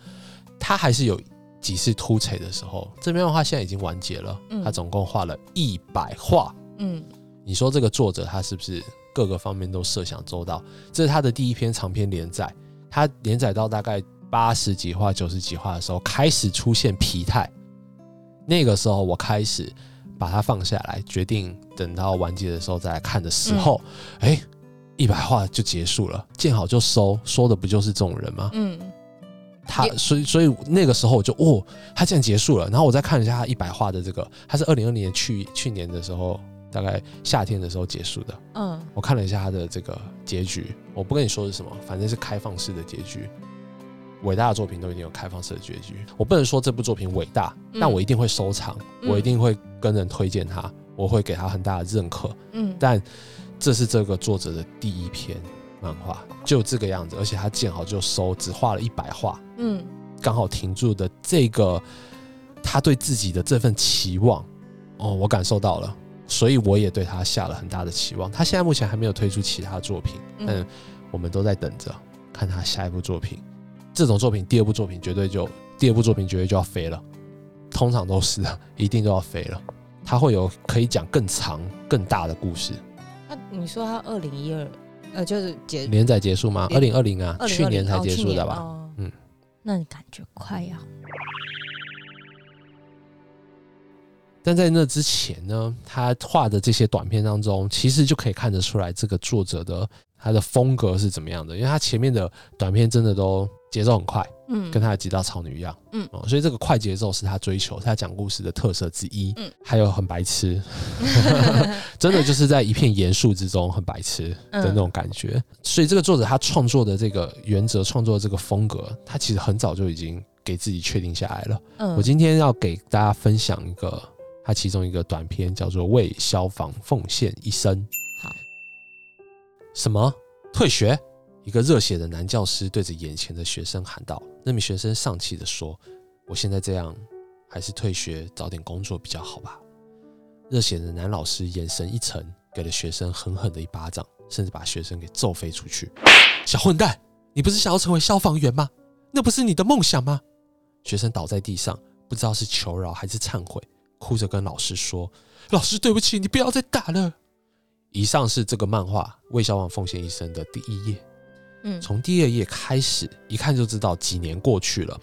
他还是有几次突锤的时候。这边漫画现在已经完结了，嗯他总共画了一百画。嗯你说这个作者他是不是各个方面都设想周到？这是他的第一篇长篇连载，他连载到大概八十几画、九十几画的时候，开始出现疲态。那个时候，我开始把它放下来，决定等到完结的时候再来看的时候，哎、一百话就结束了，见好就收，说的不就是这种人吗？嗯他所以所以那个时候我就哦，他竟然结束了。然后我再看了一下他一百话的这个，他是二零二零年去去年的时候，大概夏天的时候结束的。嗯我看了一下他的这个结局，我不跟你说是什么，反正是开放式的结局。伟大的作品都一定有开放式的结局。我不能说这部作品伟大，嗯但我一定会收藏，嗯我一定会跟人推荐它，我会给他很大的认可。嗯但这是这个作者的第一篇漫画，就这个样子，而且他见好就收，只画了一百画，嗯刚好停住的这个他对自己的这份期望，哦，我感受到了，所以我也对他下了很大的期望。他现在目前还没有推出其他作品，但嗯我们都在等着看他下一部作品。这种作品，第二部作品绝对就第二部作品绝对就要飞了，通常都是的，一定都要飞了。他会有可以讲更长、更大的故事。那你说他二零一二呃就是结连载结束吗？二零二零啊，2020去年才结束的吧？哦嗯那你感觉快要但在那之前呢，他画的这些短片当中，其实就可以看得出来这个作者的他的风格是怎么样的。因为他前面的短片真的都节奏很快，嗯跟他的《极道草女》一样，嗯哦，所以这个快节奏是他追求他讲故事的特色之一。嗯还有很白痴，真的就是在一片严肃之中很白痴的那种感觉。所以这个作者他创作的这个原则，创作的这个风格，他其实很早就已经给自己确定下来了。嗯我今天要给大家分享一个他其中一个短片，叫做《为消防奉献一生》。好，什么退学？一个热血的男教师对着眼前的学生喊道：“那名学生丧气地说，我现在这样，还是退学找点工作比较好吧。”热血的男老师眼神一沉，给了学生狠狠的一巴掌，甚至把学生给揍飞出去。小混蛋，你不是想要成为消防员吗？那不是你的梦想吗？学生倒在地上，不知道是求饶还是忏悔，哭着跟老师说：“老师，对不起，你不要再打了。”以上是这个漫画《为消防奉献一生》的第一页。从第二页开始，一看就知道几年过去了。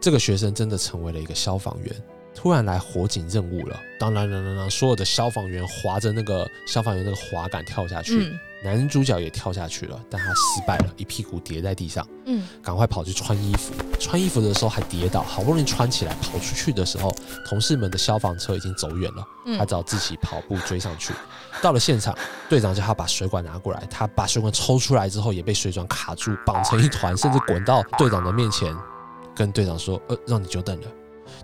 这个学生真的成为了一个消防员，突然来火警任务了。当当当当当，所有的消防员划着那个消防员那个滑杆跳下去，嗯男主角也跳下去了，但他失败了，一屁股跌在地上，嗯赶快跑去穿衣服。穿衣服的时候还跌倒，好不容易穿起来跑出去的时候，同事们的消防车已经走远了，他嗯只好自己跑步追上去。到了现场，队长叫他把水管拿过来，他把水管抽出来之后，也被水管卡住，绑成一团，甚至滚到队长的面前，跟队长说：“呃，让你久等了。”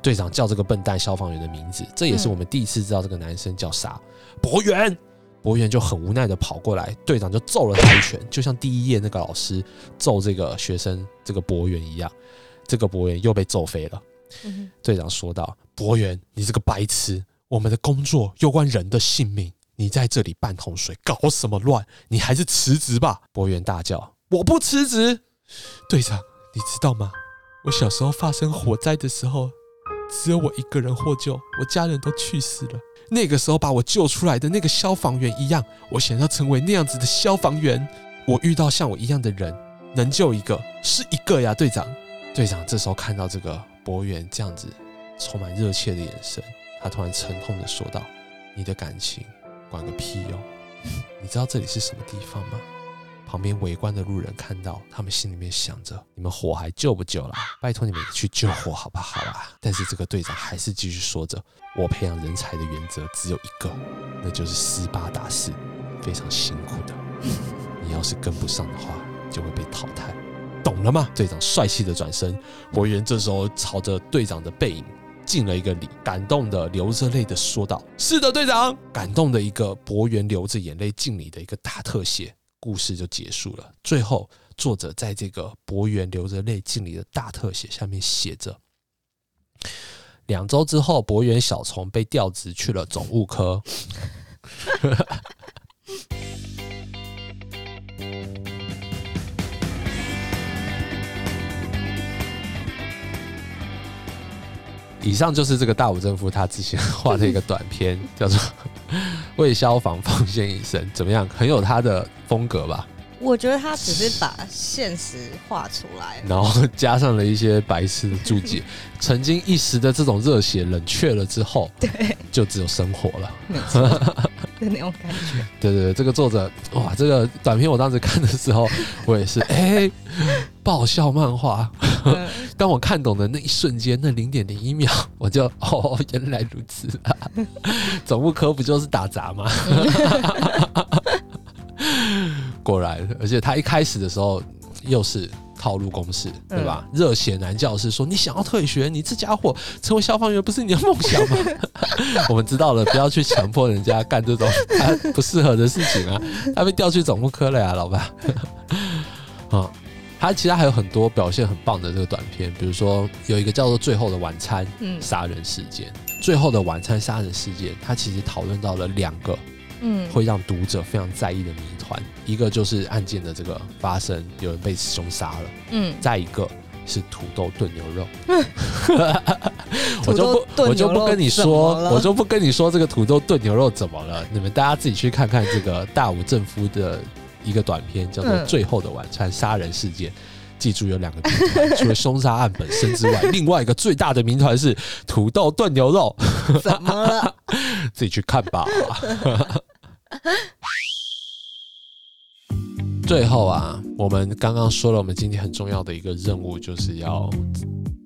队长叫这个笨蛋消防员的名字，这也是嗯我们第一次知道这个男生叫啥，博元。博元就很无奈的跑过来，队长就揍了他一拳，就像第一页那个老师揍这个学生这个博元一样，这个博元又被揍飞了。嗯队长说道：“博元，你这个白痴！我们的工作攸关人的性命，你在这里半桶水，搞什么乱？你还是辞职吧！”博元大叫：“我不辞职！”队长，你知道吗？我小时候发生火灾的时候，只有我一个人获救，我家人都去世了。那个时候把我救出来的那个消防员一样，我想要成为那样子的消防员。我遇到像我一样的人，能救一个是一个呀，队长。队长这时候看到这个博元这样子充满热切的眼神，他突然沉痛的说道：“你的感情管个屁哟、你知道这里是什么地方吗？”旁边围观的路人看到，他们心里面想着：你们火还救不救了？拜托你们去救火好不好啊？但是这个队长还是继续说着：我培养人才的原则只有一个，那就是斯巴达式，非常辛苦的。你要是跟不上的话，就会被淘汰。懂了吗？队长帅气的转身，博元这时候朝着队长的背影敬了一个礼，感动的流着泪的说道：“是的，队长。”感动的一个博元流着眼泪敬礼的一个大特写，故事就结束了。最后，作者在这个博元流着泪敬礼的大特写下面写着：两周之后，博元小虫被调职去了总务科。以上就是这个大武正夫他之前画的一个短片，叫做《为消防奉献一生》，怎么样？很有他的风格吧？我觉得他只是把现实画出来。然后加上了一些白痴的注解，曾经一时的这种热血冷却了之后，对，就只有生活了。没错，的那种感觉。对对对，这个作者哇，这个短片我当时看的时候，我也是哎，爆笑漫画。嗯 当我看懂的那一瞬间，那零点零一秒，我就哦，原来如此啊！总务科不就是打杂吗？果然，而且他一开始的时候又是套路公式，对吧？热血男教师说：“你想要退学，你这家伙成为消防员不是你的梦想吗？”我们知道了，不要去强迫人家干这种他不适合的事情啊！他被调去总务科了呀，老板。啊，他其他还有很多表现很棒的这个短片，比如说有一个叫做《最后的晚餐》嗯。杀人事件，《最后的晚餐》杀人事件，它其实讨论到了两个嗯。会让读者非常在意的谜团，一个就是案件的这个发生，有人被凶杀了，嗯，再一个是土豆炖牛肉。我就不，我就不跟你说我就不跟你说这个土豆炖牛肉怎么了，你们大家自己去看看这个大武政夫的一个短片，叫做《嗯最后的晚餐》杀人事件。记住有两个谜团，除了凶杀案本身之外，另外一个最大的谜团是土豆炖牛肉，怎么了？自己去看吧。最后啊，我们刚刚说了，我们今天很重要的一个任务，就是要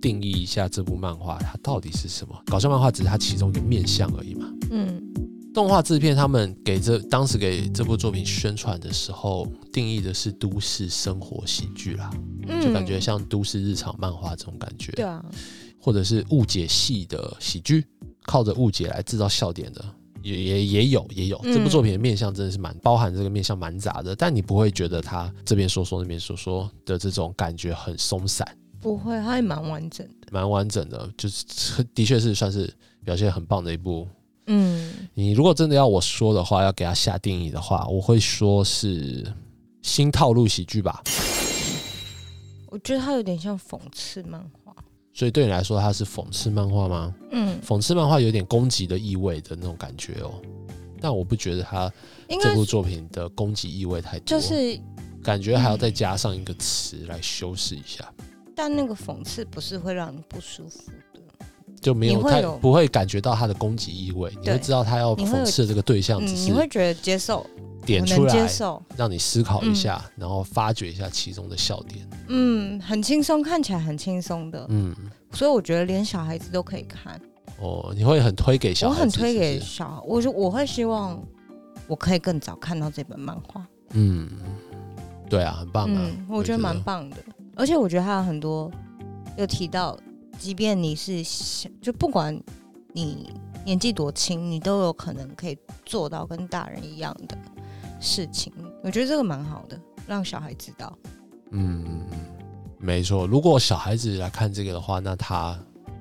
定义一下这部漫画它到底是什么。搞笑漫画只是它其中一个面向而已嘛。嗯动画制片他们给这当时给这部作品宣传的时候，定义的是都市生活喜剧啦，嗯，就感觉像都市日常漫画这种感觉。对啊，或者是误解系的喜剧，靠着误解来制造笑点的，也也也有也有，嗯这部作品的面向真的是蛮包含这个面向蛮杂的，但你不会觉得他这边说说那边说说的这种感觉很松散，不会，它也蛮完整的。蛮完整的，就是的确是算是表现很棒的一部。嗯，你如果真的要我说的话，要给他下定义的话，我会说是新套路喜剧吧。我觉得它有点像讽刺漫画。所以对你来说，它是讽刺漫画吗？嗯，讽刺漫画有点攻击的意味的那种感觉哦，但我不觉得它这部作品的攻击意味太多，就是，感觉还要再加上一个词来修饰一下，但那个讽刺不是会让你不舒服的。就没有太不会感觉到他的攻击意味，你对会知道他要讽刺的这个对象嗯，只是你会觉得接受，我点出来，能接受。让你思考一下，然后发掘一下其中的笑点。嗯，很轻松，看起来很轻松的，嗯，所以我觉得连小孩子都可以看。哦，你会很推给小我孩子，很推给小孩，我就我会希望我可以更早看到这本漫画。嗯，对啊，很棒啊，嗯，我觉得蛮棒的，而且我觉得还有很多有提到，即便你是小，就不管你年纪多轻，你都有可能可以做到跟大人一样的事情。我觉得这个蛮好的，让小孩知道。嗯，没错。如果小孩子来看这个的话，那他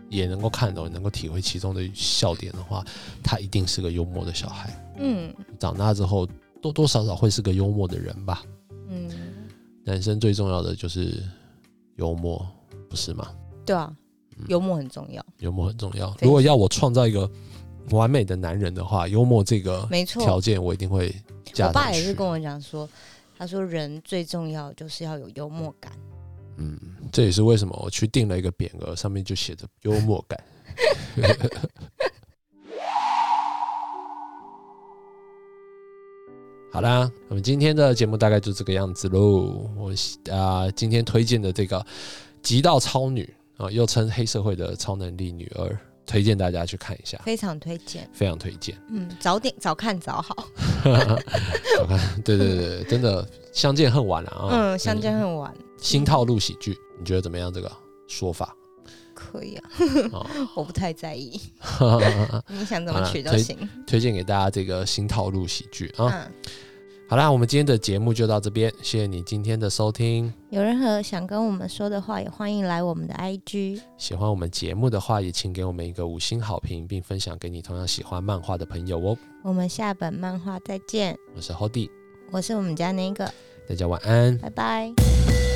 也能够看懂，能够体会其中的笑点的话，他一定是个幽默的小孩。嗯长大之后，多多少少会是个幽默的人吧。嗯，男生最重要的就是幽默，不是吗？对啊，嗯幽默很重要，幽默很重要。如果要我创造一个完美的男人的话，幽默这个没错。条件我一定会加我。爸也是跟我讲说，他说人最重要就是要有幽默感。嗯，这也是为什么我去定了一个匾额，上面就写着幽默感。好啦，我们今天的节目大概就这个样子喽。我啊、今天推荐的这个《极道超女》啊、又称黑社会的超能力女儿，推荐大家去看一下，非常推荐。非常推荐。嗯，早点早看早好。早看，对对对，真的相见恨晚了啊。嗯，相见恨晚。新套路喜剧，你觉得怎么样？这个说法可以啊，啊？我不太在意，你想怎好么取都行。推荐给大家这个新套路喜剧啊。嗯，好啦，我们今天的节目就到这边，谢谢你今天的收听。有任何想跟我们说的话，也欢迎来我们的 IG。喜欢我们节目的话，也请给我们一个五星好评，并分享给你同样喜欢漫画的朋友哦。我们下本漫画再见，我是 Hody，我是我们家那个，大家晚安。拜拜。